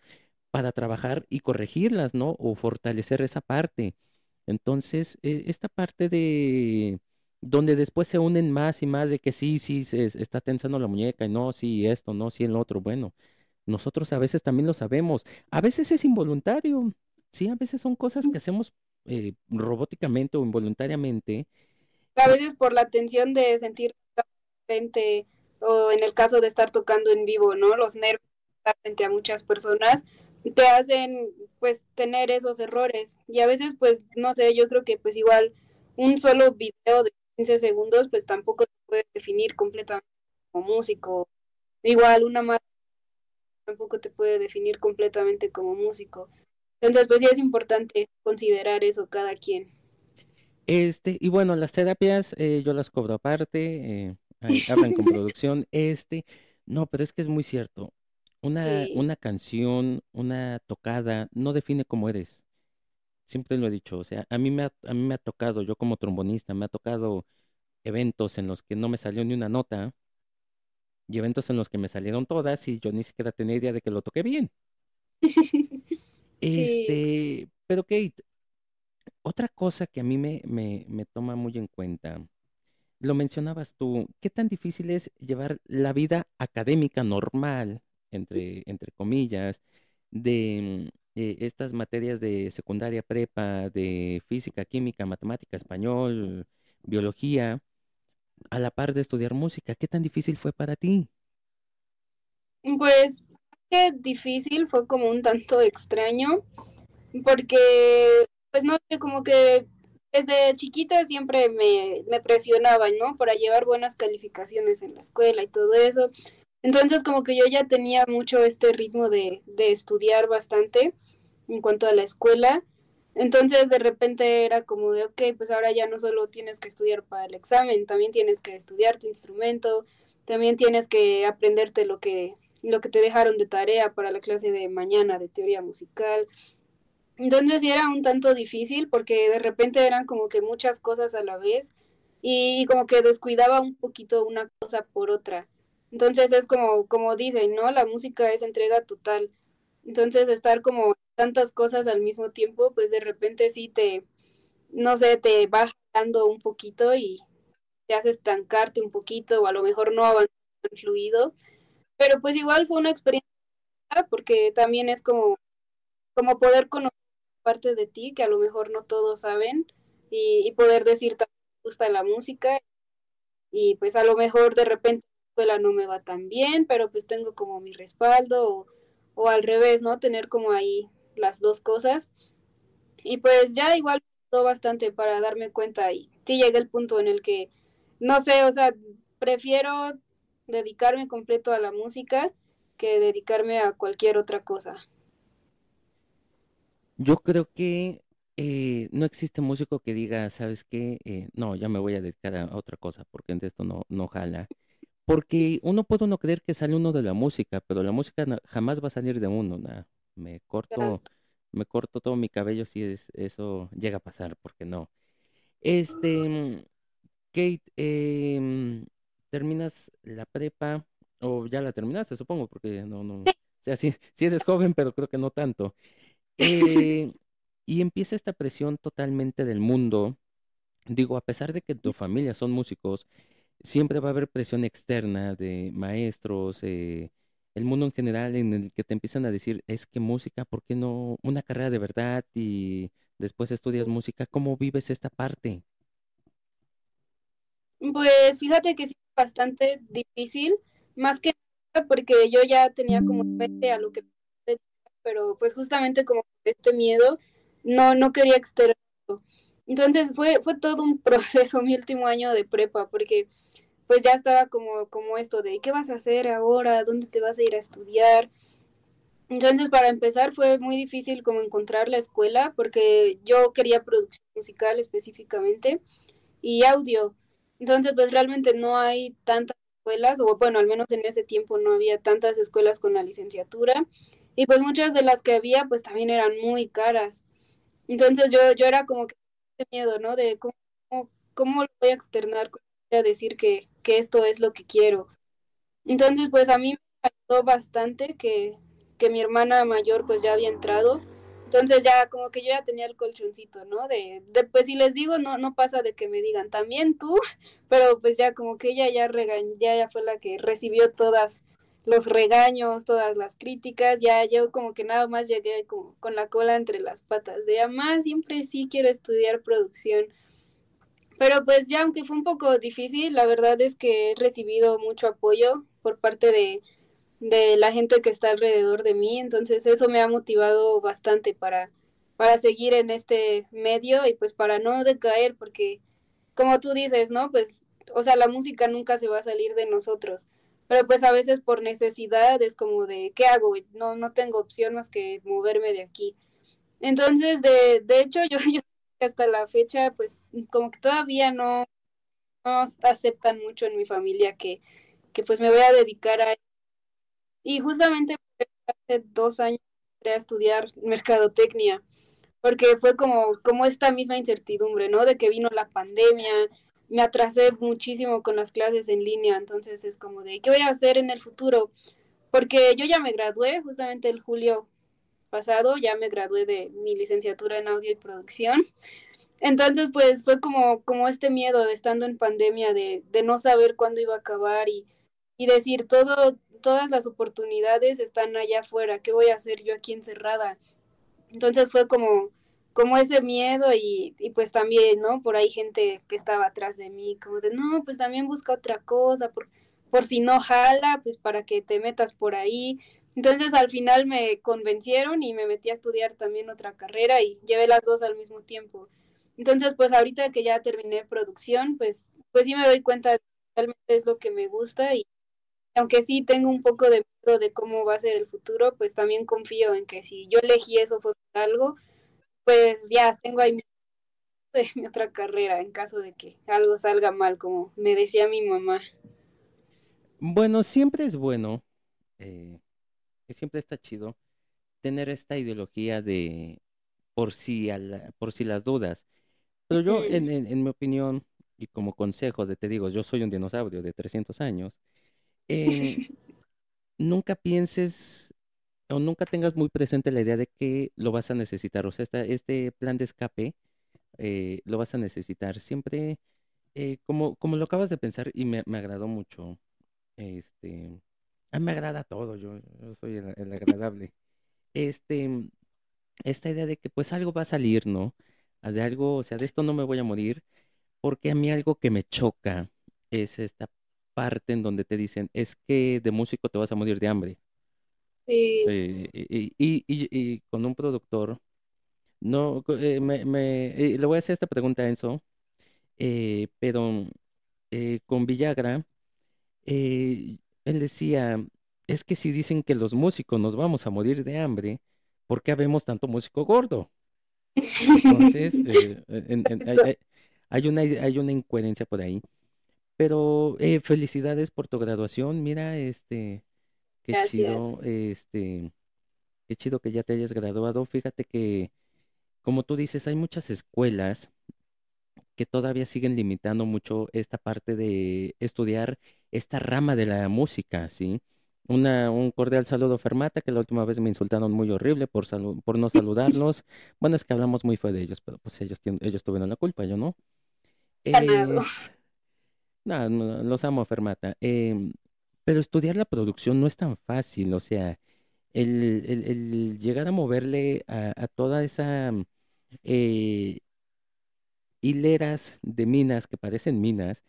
para trabajar y corregirlas, ¿no? O fortalecer esa parte. Entonces, e, esta parte de donde después se unen más y más de que sí, sí, se está tensando la muñeca y no, sí, esto, no, sí, el otro. Bueno, nosotros a veces también lo sabemos. A veces es involuntario. Sí, a veces son cosas que hacemos eh, robóticamente o involuntariamente. A veces por la tensión de sentir frente o en el caso de estar tocando en vivo, ¿no? Los nervios frente a muchas personas te hacen pues tener esos errores y a veces pues no sé, yo creo que pues igual un solo video de 15 segundos pues tampoco te puede definir completamente como músico. Igual una más tampoco te puede definir completamente como músico. Entonces, pues sí es importante considerar eso cada quien. Este, y bueno, las terapias eh, yo las cobro aparte, eh, (laughs) hablan con producción. Este, No, pero es que es muy cierto. Una, una canción, una tocada, no define cómo eres. Siempre lo he dicho, o sea, a mí me ha, a mí me ha tocado, yo como trombonista, me ha tocado eventos en los que no me salió ni una nota y eventos en los que me salieron todas y yo ni siquiera tenía idea de que lo toqué bien. (laughs) Este, pero Kate, otra cosa que a mí me, me, me toma muy en cuenta, lo mencionabas tú, ¿qué tan difícil es llevar la vida académica normal, entre, entre comillas, de eh, estas materias de secundaria prepa, de física, química, matemática, español, biología, a la par de estudiar música? ¿Qué tan difícil fue para ti? Pues difícil, fue como un tanto extraño, porque pues no sé, como que desde chiquita siempre me, me presionaban, ¿no? Para llevar buenas calificaciones en la escuela y todo eso. Entonces como que yo ya tenía mucho este ritmo de, de estudiar bastante en cuanto a la escuela. Entonces de repente era como de, ok, pues ahora ya no solo tienes que estudiar para el examen, también tienes que estudiar tu instrumento, también tienes que aprenderte lo que, lo que te dejaron de tarea para la clase de mañana de teoría musical. Entonces sí era un tanto difícil porque de repente eran como que muchas cosas a la vez y, como que descuidaba un poquito una cosa por otra. Entonces es como, como dicen, ¿no? La música es entrega total. Entonces estar como tantas cosas al mismo tiempo, pues de repente sí te, no sé, te va dando un poquito y te hace estancarte un poquito o a lo mejor no avanzar fluido. Pero pues igual fue una experiencia porque también es como, como poder conocer parte de ti que a lo mejor no todos saben y, poder decir que me gusta la música y pues a lo mejor de repente la escuela no me va tan bien, pero pues tengo como mi respaldo o, al revés, ¿no? Tener como ahí las dos cosas. Y pues ya igual todo bastante para darme cuenta y sí llegué el punto en el que, no sé, o sea, prefiero dedicarme completo a la música que dedicarme a cualquier otra cosa. Yo creo que eh, no existe músico que diga, ¿sabes qué? Eh, no, ya me voy a dedicar a otra cosa porque de esto no, no jala. Porque uno puede uno creer que sale uno de la música, pero la música jamás va a salir de uno. Me corto, me corto todo mi cabello si es, eso llega a pasar, porque no. Este, Kate, em, terminas la prepa, o ya la terminaste, supongo, porque no, no, o sea, sí, sí eres joven, pero creo que no tanto. (laughs) Eh, y empieza esta presión totalmente del mundo. Digo, a pesar de que tu familia son músicos, siempre va a haber presión externa de maestros, eh, el mundo en general en el que te empiezan a decir, es que música, ¿por qué no una carrera de verdad y después estudias música? ¿Cómo vives esta parte? Pues fíjate que es bastante difícil, más que porque yo ya tenía como mente a lo que pero pues justamente como este miedo no no quería externarlo. Entonces fue fue todo un (laughs) proceso mi último año de prepa porque pues ya estaba como, como esto de qué vas a hacer ahora, dónde te vas a ir a estudiar. Entonces, para empezar, fue muy difícil como encontrar la escuela porque yo quería producción musical específicamente y audio. Entonces, pues realmente no hay tantas escuelas, o bueno, al menos en ese tiempo no había tantas escuelas con la licenciatura. Y pues muchas de las que había, pues también eran muy caras. Entonces yo, yo era como que miedo, ¿no? De cómo, cómo lo voy a externar, a decir que, que esto es lo que quiero. Entonces, pues a mí me ayudó bastante que, que mi hermana mayor pues ya había entrado. Entonces ya como que yo ya tenía el colchoncito, ¿no? De, de pues si les digo, no, no pasa de que me digan también tú, (laughs) pero pues ya como que ella ya regañó, ya, ya fue la que recibió todas los regaños, todas las críticas, ya yo como que nada más llegué como con la cola entre las patas de mamá, siempre sí quiero estudiar producción. Pero pues ya aunque fue un poco difícil, la verdad es que he recibido mucho apoyo por parte de, de la gente que está alrededor de mí, entonces eso me ha motivado bastante para, para seguir en este medio y pues para no decaer, porque como tú dices, ¿no? Pues, o sea, la música nunca se va a salir de nosotros, pero pues a veces por necesidad es como de, ¿qué hago? No, no tengo opción más que moverme de aquí. Entonces, de, de hecho, (laughs) yo, yo hasta la fecha, pues como que todavía no, no aceptan mucho en mi familia que, que pues me voy a dedicar a Y justamente hace dos años entré a estudiar mercadotecnia, porque fue como, como esta misma incertidumbre, ¿no? De que vino la pandemia, me atrasé muchísimo con las clases en línea, entonces es como de, ¿qué voy a hacer en el futuro? Porque yo ya me gradué justamente el julio pasado, ya me gradué de mi licenciatura en audio y producción. Entonces, pues fue como, como este miedo de estando en pandemia, de, de no saber cuándo iba a acabar y, y decir, todo, todas las oportunidades están allá afuera, ¿qué voy a hacer yo aquí encerrada? Entonces fue como, como ese miedo y, y, pues también, ¿no? Por ahí gente que estaba atrás de mí, como de, no, pues también busca otra cosa, por, por si no jala, pues para que te metas por ahí. Entonces al final me convencieron y me metí a estudiar también otra carrera y llevé las dos al mismo tiempo. Entonces pues ahorita que ya terminé producción, pues, pues sí me doy cuenta de que realmente es lo que me gusta y aunque sí tengo un poco de miedo de cómo va a ser el futuro, pues también confío en que si yo elegí eso fue por algo, pues ya tengo ahí mi, (laughs) mi otra carrera en caso de que algo salga mal, como me decía mi mamá. Bueno, siempre es bueno, eh, siempre está chido tener esta ideología de por si, a por si las dudas. Pero yo, en, en, en, mi opinión, y como consejo de te digo, yo soy un dinosaurio de 300 años, eh, (laughs) nunca pienses o nunca tengas muy presente la idea de que lo vas a necesitar. O sea, esta, este plan de escape eh, lo vas a necesitar. Siempre, eh, como, como lo acabas de pensar, y me, me agradó mucho, este, a mí me agrada todo, yo, yo soy el, el, agradable. Este, esta idea de que pues algo va a salir, ¿no? De algo, o sea, de esto no me voy a morir, porque a mí algo que me choca es esta parte en donde te dicen, es que de músico te vas a morir de hambre. Sí. Eh, y, y, y, y, con un productor, no, eh, me, me eh, le voy a hacer esta pregunta a Enzo, pero con Villagra, él decía, es que si dicen que los músicos nos vamos a morir de hambre, ¿por qué habemos tanto músico gordo? (laughs) Entonces, en, en, hay, hay, una, hay una incoherencia por ahí. Pero eh, felicidades por tu graduación. Mira, este, qué Gracias. chido, este, qué chido que ya te hayas graduado. Fíjate que, como tú dices, hay muchas escuelas que todavía siguen limitando mucho esta parte de estudiar esta rama de la música, ¿sí? Una, un cordial saludo, Fermata, que la última vez me insultaron muy horrible por, salu por no (laughs) saludarlos. Bueno, es que hablamos muy fue de ellos, pero pues ellos, ellos tuvieron la culpa, yo no. Eh, no, no, los amo, Fermata. Eh, pero estudiar la producción no es tan fácil, o sea, el, llegar a moverle a, a toda esa eh, hileras de minas que parecen minas,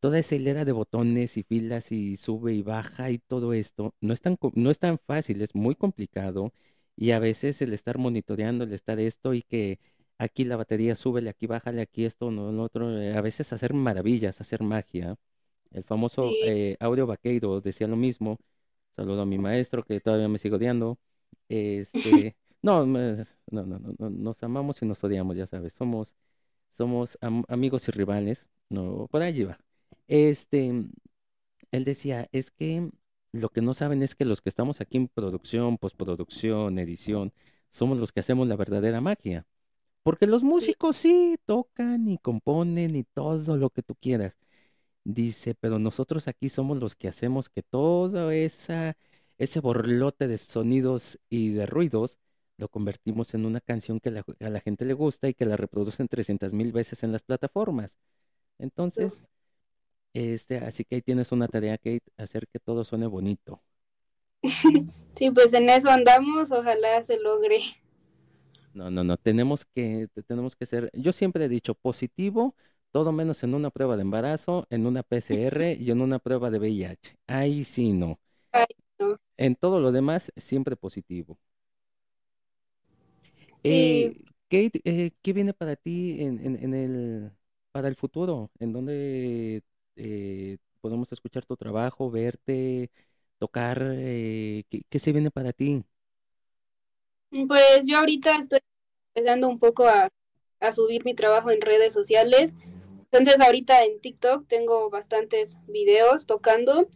toda esa hilera de botones y filas y sube y baja y todo esto, no es tan, no es tan fácil, es muy complicado y a veces el estar monitoreando, el estar esto y que aquí la batería, súbele, aquí bájale, aquí esto, no, lo otro, eh, a veces hacer maravillas, hacer magia. El famoso Sí. eh, Aureo Vaqueiro decía lo mismo. Saludo a mi maestro que todavía me sigue odiando. (laughs) Este, no, no, no, no, no, nos amamos y nos odiamos, ya sabes, somos, somos am- amigos y rivales. No, por allí va. Este, él decía, es que lo que no saben es que los que estamos aquí en producción, postproducción, edición, somos los que hacemos la verdadera magia. Porque los músicos sí tocan y componen y todo lo que tú quieras. Dice, pero nosotros aquí somos los que hacemos que todo esa, ese borlote de sonidos y de ruidos lo convertimos en una canción que la- a la gente le gusta y que la reproducen 300 mil veces en las plataformas. Entonces, este, así que ahí tienes una tarea, Kate, hacer que todo suene bonito. (laughs) Sí, pues en eso andamos, ojalá se logre. No, no, no, tenemos que, te- tenemos que ser, yo siempre he dicho positivo, todo menos en una prueba de embarazo, en una (laughs) PCR y en una prueba de VIH. Ahí sí no. Ay, no. En todo lo demás, siempre positivo. Sí, Eh, Kate, eh, ¿qué viene para ti en, en, en el, para el futuro? ¿En dónde eh, podemos escuchar tu trabajo, verte, tocar? eh, ¿qué, qué se viene para ti? Pues yo ahorita estoy empezando un poco a, a subir mi trabajo en redes sociales. Entonces ahorita en TikTok tengo bastantes videos tocando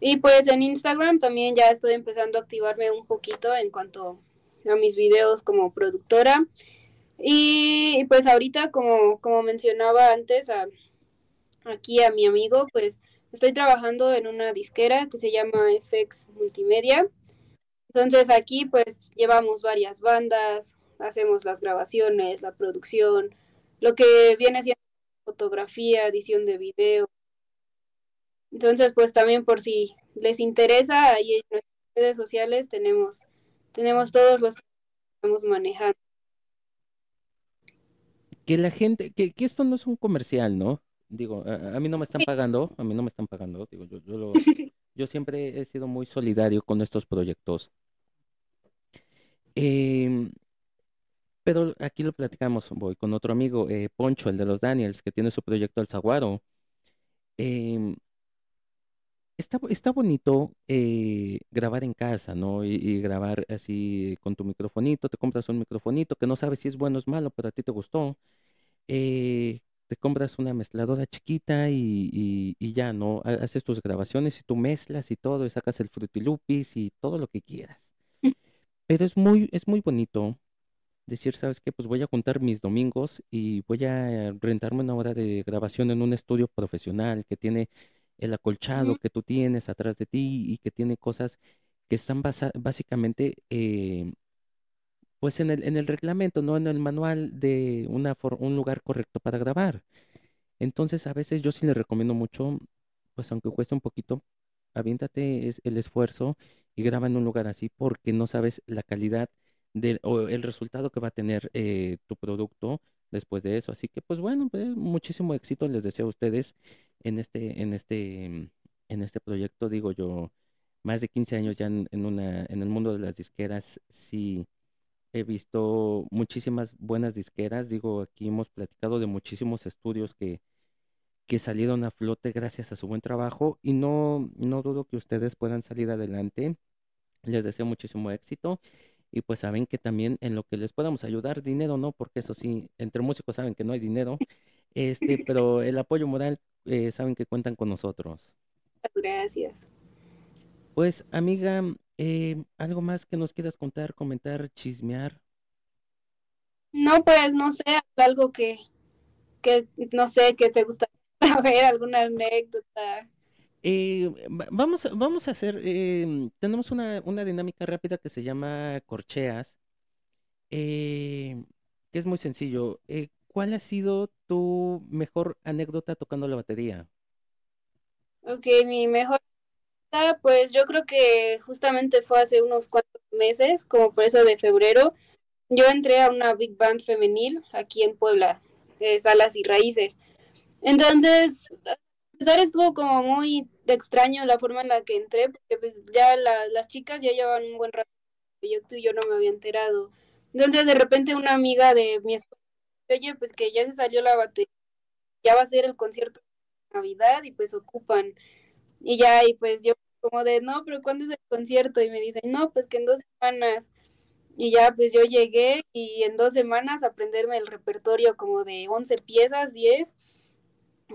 Y pues en Instagram también ya estoy empezando a activarme un poquito en cuanto a mis videos como productora. Y pues ahorita, como, como mencionaba antes, a, aquí a mi amigo, pues estoy trabajando en una disquera que se llama FX Multimedia. Entonces aquí pues llevamos varias bandas, hacemos las grabaciones, la producción, lo que viene siendo fotografía, edición de video. Entonces pues también por si les interesa, ahí en nuestras redes sociales tenemos, tenemos todos los que estamos manejando que la gente, que, que esto no es un comercial, ¿no? Digo, a, mí no me están pagando, a mí no me están pagando, digo, yo, yo, lo, (laughs) yo siempre he sido muy solidario con estos proyectos. Em, pero aquí lo platicamos, voy con otro amigo, eh, Poncho, el de los Daniels, que tiene su proyecto El Zaguaro. Em, está, está bonito eh, grabar en casa, ¿no? Y, y, grabar así con tu microfonito, te compras un microfonito que no sabes si es bueno o es malo, pero a ti te gustó. Eh, te compras una mezcladora chiquita y, y, ya, ¿no? Haces tus grabaciones y tú mezclas y todo, y sacas el frutilupis y todo lo que quieras. Pero es muy, es muy bonito decir, ¿sabes qué? Pues voy a juntar mis domingos y voy a rentarme una hora de grabación en un estudio profesional que tiene el acolchado que tú tienes atrás de ti y que tiene cosas que están básicamente eh, pues en el, en el reglamento, no en el manual de una un lugar correcto para grabar. Entonces a veces yo sí le recomiendo mucho, pues aunque cueste un poquito, aviéntate el esfuerzo y graba en un lugar así porque no sabes la calidad del, o el resultado que va a tener eh, tu producto después de eso. Así que pues bueno, pues, muchísimo éxito les deseo a ustedes en este, en este, en este proyecto. Digo yo, más de 15 años ya en, en una, en el mundo de las disqueras, sí he visto muchísimas buenas disqueras. Digo, aquí hemos platicado de muchísimos estudios que, que salieron a flote gracias a su buen trabajo y no, no dudo que ustedes puedan salir adelante. Les deseo muchísimo éxito y pues saben que también en lo que les podamos ayudar, dinero no, porque eso sí, entre músicos saben que no hay dinero, este, (laughs) pero el apoyo moral eh, saben que cuentan con nosotros. Gracias. Pues amiga, eh, ¿algo más que nos quieras contar, comentar, chismear? No, pues no sé, algo que, que no sé, que te gusta (laughs) saber, alguna anécdota. Eh, vamos, vamos a hacer, em, tenemos una, una, dinámica rápida que se llama corcheas, eh, que es muy sencillo. ¿Cuál ha sido tu mejor anécdota tocando la batería? Ok, mi mejor pues yo creo que justamente fue hace unos cuantos meses, como por eso de febrero, yo entré a una big band femenil aquí en Puebla, eh, Salas y Raíces. Entonces, a pesar estuvo como muy extraño la forma en la que entré, porque pues ya las chicas ya llevaban un buen rato, yo tú y yo no me había enterado. Entonces, de repente una amiga de mi escuela, oye, pues que ya se salió la batería, ya va a ser el concierto de Navidad y pues ocupan y ya, y pues yo como de, no, pero ¿cuándo es el concierto? Y me dicen, no, pues que en dos semanas. Y ya, pues yo llegué y en dos semanas aprenderme el repertorio como de 11 piezas, 10.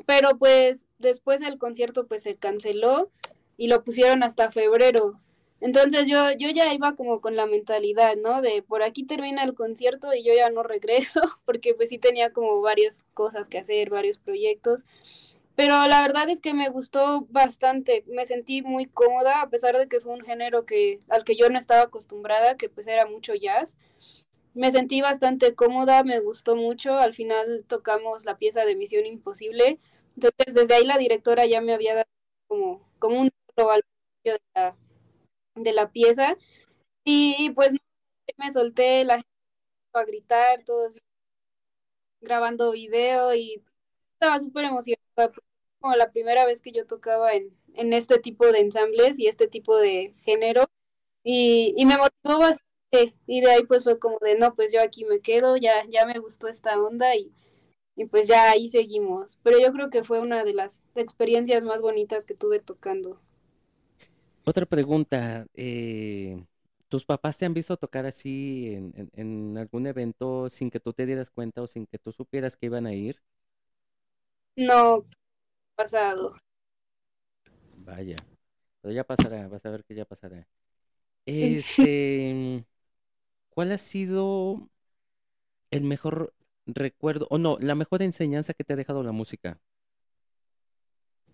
Pero pues después el concierto pues se canceló y lo pusieron hasta febrero. Entonces yo, yo ya iba como con la mentalidad, ¿no? De por aquí termina el concierto y yo ya no regreso, (laughs) porque pues sí tenía como varias cosas que hacer, varios proyectos. Pero la verdad es que me gustó bastante, me sentí muy cómoda, a pesar de que fue un género que, al que yo no estaba acostumbrada, que pues era mucho jazz. Me sentí bastante cómoda, me gustó mucho, al final tocamos la pieza de Misión Imposible, entonces desde ahí la directora ya me había dado como, como un solo al de la, de la pieza, y pues me solté, la gente a gritar, todos grabando video y estaba súper emocionada, como la primera vez que yo tocaba en, en, este tipo de ensambles y este tipo de género, y, y, me motivó bastante, y de ahí pues fue como de, no, pues yo aquí me quedo, ya, ya me gustó esta onda, y, y pues ya ahí seguimos, pero yo creo que fue una de las experiencias más bonitas que tuve tocando. Otra pregunta, eh, ¿tus papás te han visto tocar así en, en, en, algún evento sin que tú te dieras cuenta o sin que tú supieras que iban a ir? No, pasado. Vaya. pero ya pasará, vas a ver que ya pasará. (laughs) Este, ¿cuál ha sido el mejor recuerdo, o no, la mejor enseñanza que te ha dejado la música?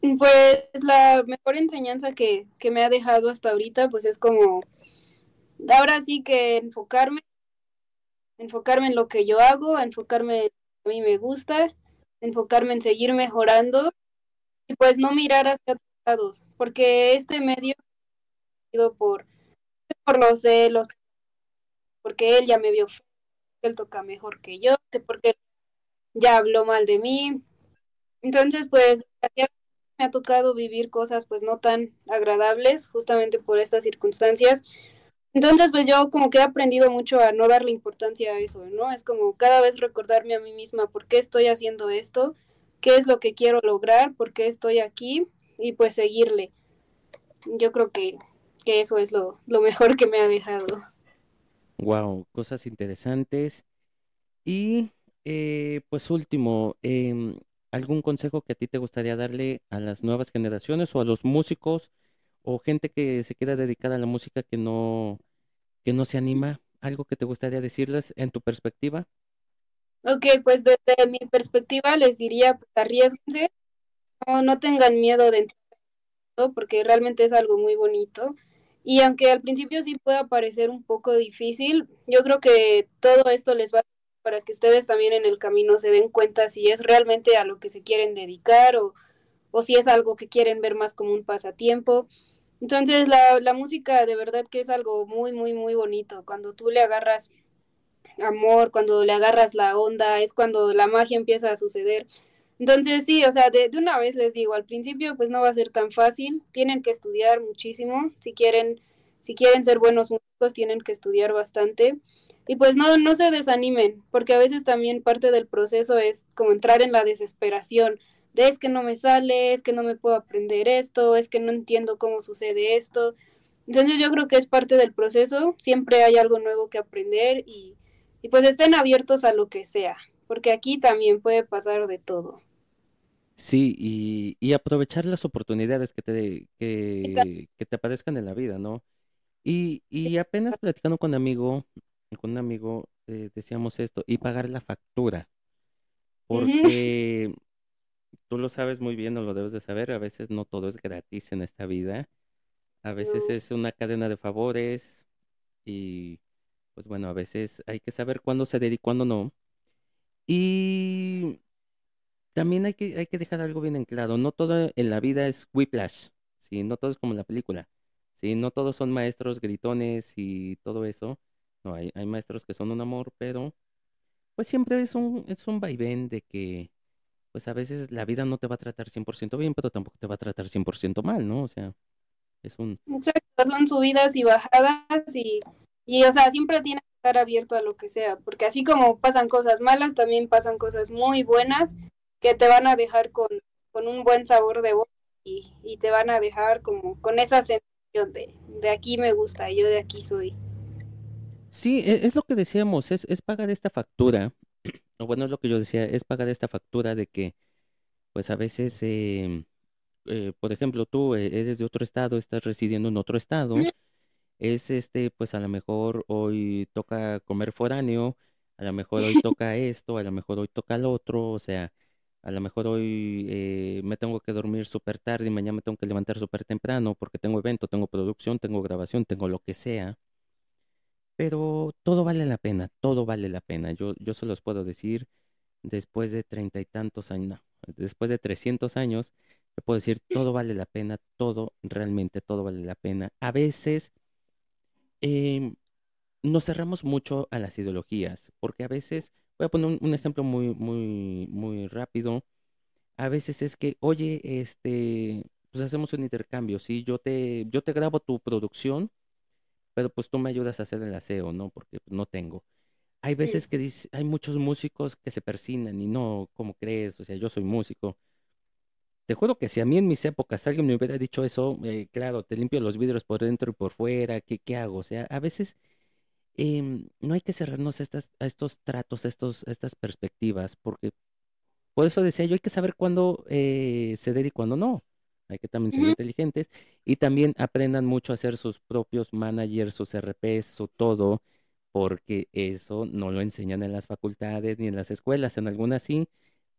Pues la mejor enseñanza que, que me ha dejado hasta ahorita, pues es como, ahora sí que enfocarme, enfocarme en lo que yo hago, enfocarme en lo que a mí me gusta, enfocarme en seguir mejorando y pues no mirar hacia otros lados, porque este medio por, por los celos, porque él ya me vio, él toca mejor que yo, que porque ya habló mal de mí. Entonces, pues, me ha tocado vivir cosas pues no tan agradables justamente por estas circunstancias. Entonces, pues yo como que he aprendido mucho a no darle importancia a eso, ¿no? Es como cada vez recordarme a mí misma por qué estoy haciendo esto, qué es lo que quiero lograr, por qué estoy aquí y pues seguirle. Yo creo que, que eso es lo, lo mejor que me ha dejado. Wow, cosas interesantes. Y eh, pues último, eh, ¿algún consejo que a ti te gustaría darle a las nuevas generaciones o a los músicos o gente que se quiera dedicar a la música que no, que no se anima? ¿Algo que te gustaría decirles en tu perspectiva? Ok, pues desde mi perspectiva les diría, pues, arriesguense, no, no tengan miedo de entrar, porque realmente es algo muy bonito. Y aunque al principio sí pueda parecer un poco difícil, yo creo que todo esto les va para que ustedes también en el camino se den cuenta si es realmente a lo que se quieren dedicar o, o si es algo que quieren ver más como un pasatiempo. Entonces la, la música de verdad que es algo muy, muy, muy bonito. Cuando tú le agarras amor, cuando le agarras la onda, es cuando la magia empieza a suceder. Entonces sí, o sea, de, de, una vez les digo, al principio pues no va a ser tan fácil, tienen que estudiar muchísimo, si quieren, si quieren ser buenos músicos tienen que estudiar bastante y pues no, no se desanimen, porque a veces también parte del proceso es como entrar en la desesperación de es que no me sale, es que no me puedo aprender esto, es que no entiendo cómo sucede esto. Entonces yo creo que es parte del proceso, siempre hay algo nuevo que aprender y, y pues estén abiertos a lo que sea, porque aquí también puede pasar de todo. Sí, y, y aprovechar las oportunidades que te, que, que te aparezcan en la vida, ¿no? Y, y apenas platicando con un amigo, con un amigo eh, decíamos esto, y pagar la factura, porque tú lo sabes muy bien o lo debes de saber, a veces no todo es gratis en esta vida, a veces es una cadena de favores y pues bueno, a veces hay que saber cuándo ceder y cuándo no. Y también hay que, hay que dejar algo bien en claro, no todo en la vida es whiplash, ¿sí? no todo es como en la película, ¿sí? no todos son maestros gritones y todo eso no, hay, hay maestros que son un amor, pero pues siempre es un, es un vaivén de que pues a veces la vida no te va a tratar 100% bien, pero tampoco te va a tratar 100% mal, ¿no? O sea, es un... Exacto, son subidas y bajadas y, y, o sea, siempre tienes que estar abierto a lo que sea, porque así como pasan cosas malas, también pasan cosas muy buenas que te van a dejar con, con un buen sabor de voz y, y te van a dejar como con esa sensación de, de aquí me gusta, yo de aquí soy. Sí, e- es, lo que decíamos, es, es pagar esta factura, (clears throat) o bueno, es lo que yo decía, es pagar esta factura de que, pues a veces, em, eh, por ejemplo, tú eh, eres de otro estado, estás residiendo en otro estado, es este, pues a lo mejor hoy toca comer foráneo, a lo mejor hoy (laughs) toca esto, a lo mejor hoy toca lo otro, o sea, a lo mejor hoy eh, me tengo que dormir súper tarde y mañana me tengo que levantar súper temprano porque tengo evento, tengo producción, tengo grabación, tengo lo que sea. Pero todo vale la pena, todo vale la pena. Yo, yo se los puedo decir después de treinta y tantos años, no, después de trescientos años, te puedo decir todo vale la pena, todo, realmente todo vale la pena. A veces em, nos cerramos mucho a las ideologías, porque a veces, voy a poner un, un ejemplo muy, muy, muy rápido. A veces es que, oye, este, pues hacemos un intercambio, sí, yo te, yo te grabo tu producción pero pues tú me ayudas a hacer el aseo, ¿no? Porque no tengo. Hay veces que dice, hay muchos músicos que se persinan y no, ¿cómo crees? O sea, yo soy músico. Te juro que si a mí en mis épocas alguien me hubiera dicho eso, eh, claro, te limpio los vidrios por dentro y por fuera, ¿qué, qué hago? O sea, a veces em, no hay que cerrarnos a, estas, a estos tratos, a, estos, estas perspectivas, porque por eso decía yo, hay que saber cuándo eh, ceder y cuándo no. hay que también ser inteligentes y también aprendan mucho a hacer sus propios managers, sus RPs, su todo, porque eso no lo enseñan en las facultades ni en las escuelas, en algunas sí,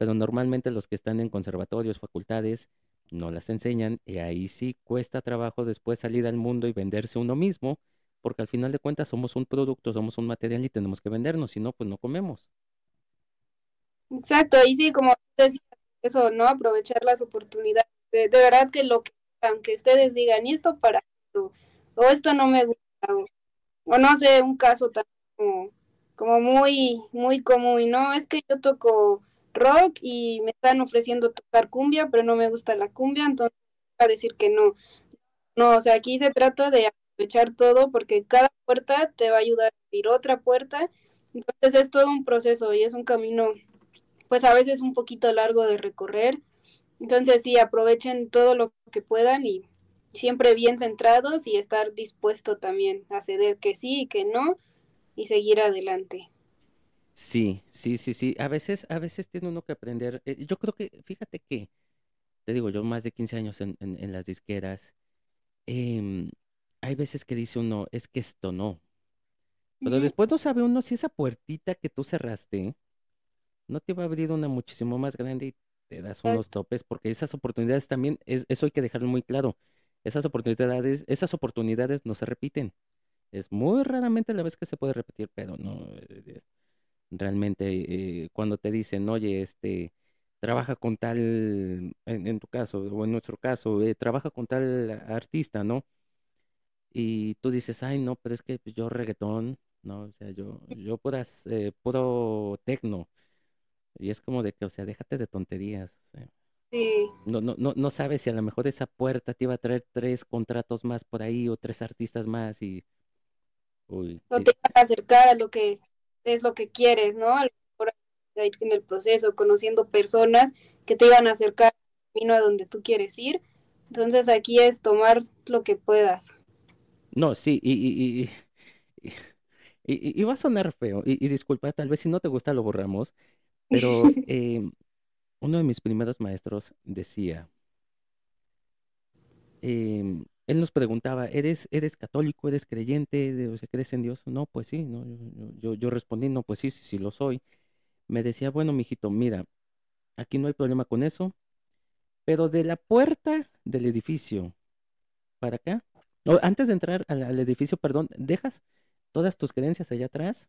pero normalmente los que están en conservatorios, facultades, no las enseñan y ahí sí cuesta trabajo después salir al mundo y venderse uno mismo, porque al final de cuentas somos un producto, somos un material y tenemos que vendernos, si no, pues no comemos. Exacto, y sí, como decía, eso, ¿no? Aprovechar las oportunidades. De, verdad que lo que, aunque ustedes digan, y esto para esto, o esto no me gusta, o, no sé, un caso tan como, como muy, muy común, ¿no? Es que yo toco rock y me están ofreciendo tocar cumbia, pero no me gusta la cumbia, entonces a decir que no. No, o sea, aquí se trata de aprovechar todo porque cada puerta te va a ayudar a abrir otra puerta. Entonces es todo un proceso y es un camino, pues a veces un poquito largo de recorrer. Entonces sí, aprovechen todo lo que puedan y siempre bien centrados y estar dispuesto también a ceder que sí y que no y seguir adelante. Sí, sí, sí, sí. A veces, a veces tiene uno que aprender. Eh, yo creo que, fíjate que, te digo, yo más de 15 años en, en, las disqueras, em, hay veces que dice uno, es que esto no. Pero después no sabe uno si esa puertita que tú cerraste no te va a abrir una muchísimo más grande y te das unos topes, porque esas oportunidades también, es, eso hay que dejarlo muy claro. Esas oportunidades, esas oportunidades no se repiten. Es muy raramente la vez que se puede repetir, pero no. Eh, realmente eh, cuando te dicen, oye, este, trabaja con tal, en, tu caso, o en nuestro caso, eh, trabaja con tal artista, ¿no? Y tú dices, ay, no, pero es que yo reggaetón, ¿no? O sea, yo, yo puras, eh, puro tecno. Y es como de que, o sea, déjate de tonterías. Sí. No, no, no, no sabes si a lo mejor esa puerta te iba a traer tres contratos más por ahí o tres artistas más y... Uy, no te va a acercar a lo que es lo que quieres, ¿no? en el proceso, conociendo personas que te iban a acercar al camino a donde tú quieres ir. Entonces aquí es tomar lo que puedas. No, sí, y, y, y, y va a sonar feo, y, disculpa, tal vez si no te gusta lo borramos, pero (laughs) eh, uno de mis primeros maestros decía, eh, él nos preguntaba, ¿eres, eres católico, eres creyente, o sea, crees en Dios? No, pues sí, no, yo, respondí, no, pues sí, sí, sí lo soy. Me decía, bueno, mijito, mira, aquí no hay problema con eso, pero de la puerta del edificio para acá, antes de entrar al, edificio, perdón, dejas todas tus creencias allá atrás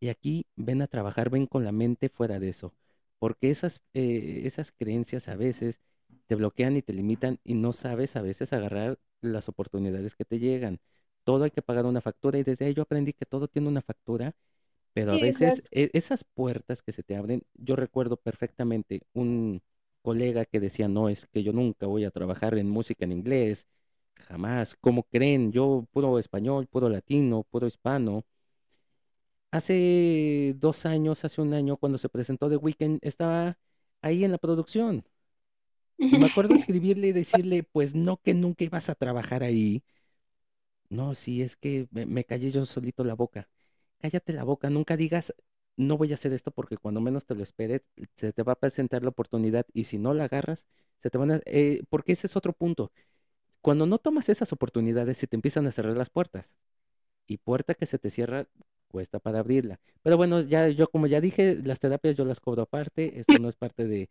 y aquí ven a trabajar, ven con la mente fuera de eso, porque esas, eh, esas creencias a veces te bloquean y te limitan y no sabes a veces agarrar las oportunidades que te llegan. Todo hay que pagar una factura y desde ahí yo aprendí que todo tiene una factura, pero a veces e, esas puertas que se te abren, yo recuerdo perfectamente un colega que decía, no, es que yo nunca voy a trabajar en música en inglés, jamás, ¿cómo creen? Yo puro español, puro latino, puro hispano. Hace dos años, hace un año, cuando se presentó The Weeknd, estaba ahí en la producción. Y me acuerdo (laughs) escribirle y decirle, pues no que nunca ibas a trabajar ahí. No, sí, es que me, callé yo solito la boca. Cállate la boca, nunca digas, no voy a hacer esto porque cuando menos te lo esperes, se te va a presentar la oportunidad y si no la agarras, se te van a... Eh, porque ese es otro punto. Cuando no tomas esas oportunidades, se te empiezan a cerrar las puertas. Y puerta que se te cierra, cuesta para abrirla. Pero bueno, ya yo como ya dije, las terapias yo las cobro aparte, esto no es parte de,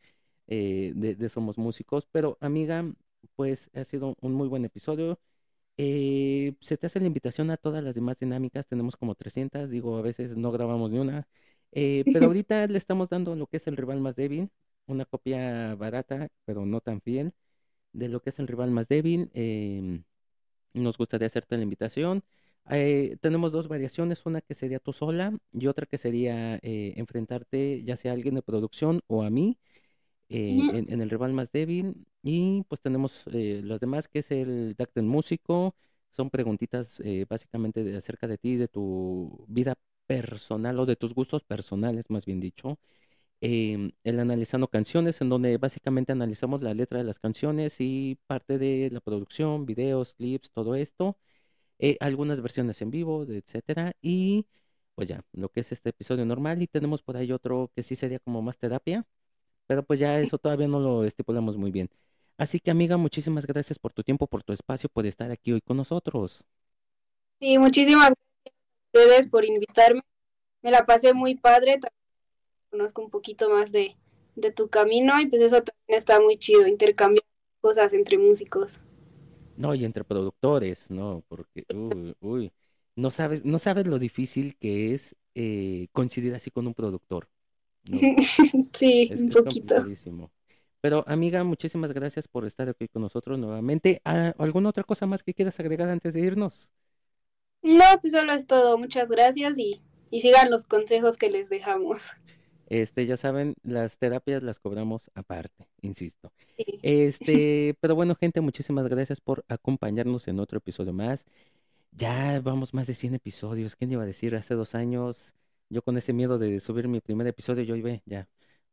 eh, de, Somos Músicos. Pero amiga, pues ha sido un muy buen episodio. Eh, se te hace la invitación a todas las demás dinámicas, tenemos como 300, digo, a veces no grabamos ni una, eh, pero (laughs) ahorita le estamos dando lo que es el rival más débil, una copia barata, pero no tan fiel, de lo que es el rival más débil. Em, nos gustaría hacerte la invitación. tenemos dos variaciones, una que sería tú sola y otra que sería enfrentarte ya sea a alguien de producción o a mí eh, en, el rival más débil. Y pues tenemos eh, los demás, que es el Dacten Músico. Son preguntitas eh, básicamente acerca de ti, de tu vida personal o de tus gustos personales, más bien dicho. Em, el analizando canciones, en donde básicamente analizamos la letra de las canciones y parte de la producción, videos, clips, todo esto. algunas versiones en vivo, etcétera. Y pues ya, lo que es este episodio normal. Y tenemos por ahí otro que sí sería como más terapia pero pues ya eso todavía no lo estipulamos muy bien. Así que amiga, muchísimas gracias por tu tiempo, por tu espacio, por estar aquí hoy con nosotros. Sí, muchísimas gracias a ustedes por invitarme. Me la pasé muy padre, conozco un poquito más de, de tu camino y pues eso también está muy chido, intercambiar cosas entre músicos. No, y entre productores, no, porque, uy, uy, no sabes, no sabes lo difícil que es eh, coincidir así con un productor. ¿No? (laughs) sí, Es, un poquito. Pero amiga, muchísimas gracias por estar aquí con nosotros nuevamente. Ah, ¿Alguna otra cosa más que quieras agregar antes de irnos? No, pues solo es todo. Muchas gracias y, y sigan los consejos que les dejamos. Este, ya saben, las terapias las cobramos aparte, insisto. Sí. Este, (laughs) pero bueno, gente, muchísimas gracias por acompañarnos en otro episodio más. Ya vamos más de 100 episodios. ¿Quién iba a decir? Hace dos años, yo con ese miedo de subir mi primer episodio, yo iba ya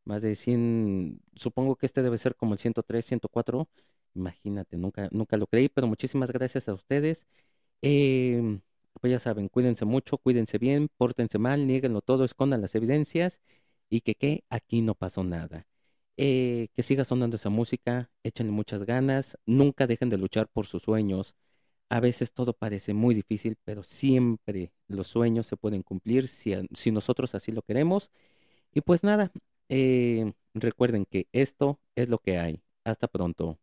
más de 100. Supongo que este debe ser como el 103, 104. Imagínate, nunca, nunca lo creí, pero muchísimas gracias a ustedes. Em, pues ya saben, cuídense mucho, cuídense bien, pórtense mal, nieguenlo todo, escondan las evidencias y que, que aquí no pasó nada. Eh, que siga sonando esa música, échenle muchas ganas, nunca dejen de luchar por sus sueños. A veces todo parece muy difícil, pero siempre los sueños se pueden cumplir si, nosotros así lo queremos. Y pues nada, eh, recuerden que esto es lo que hay. Hasta pronto.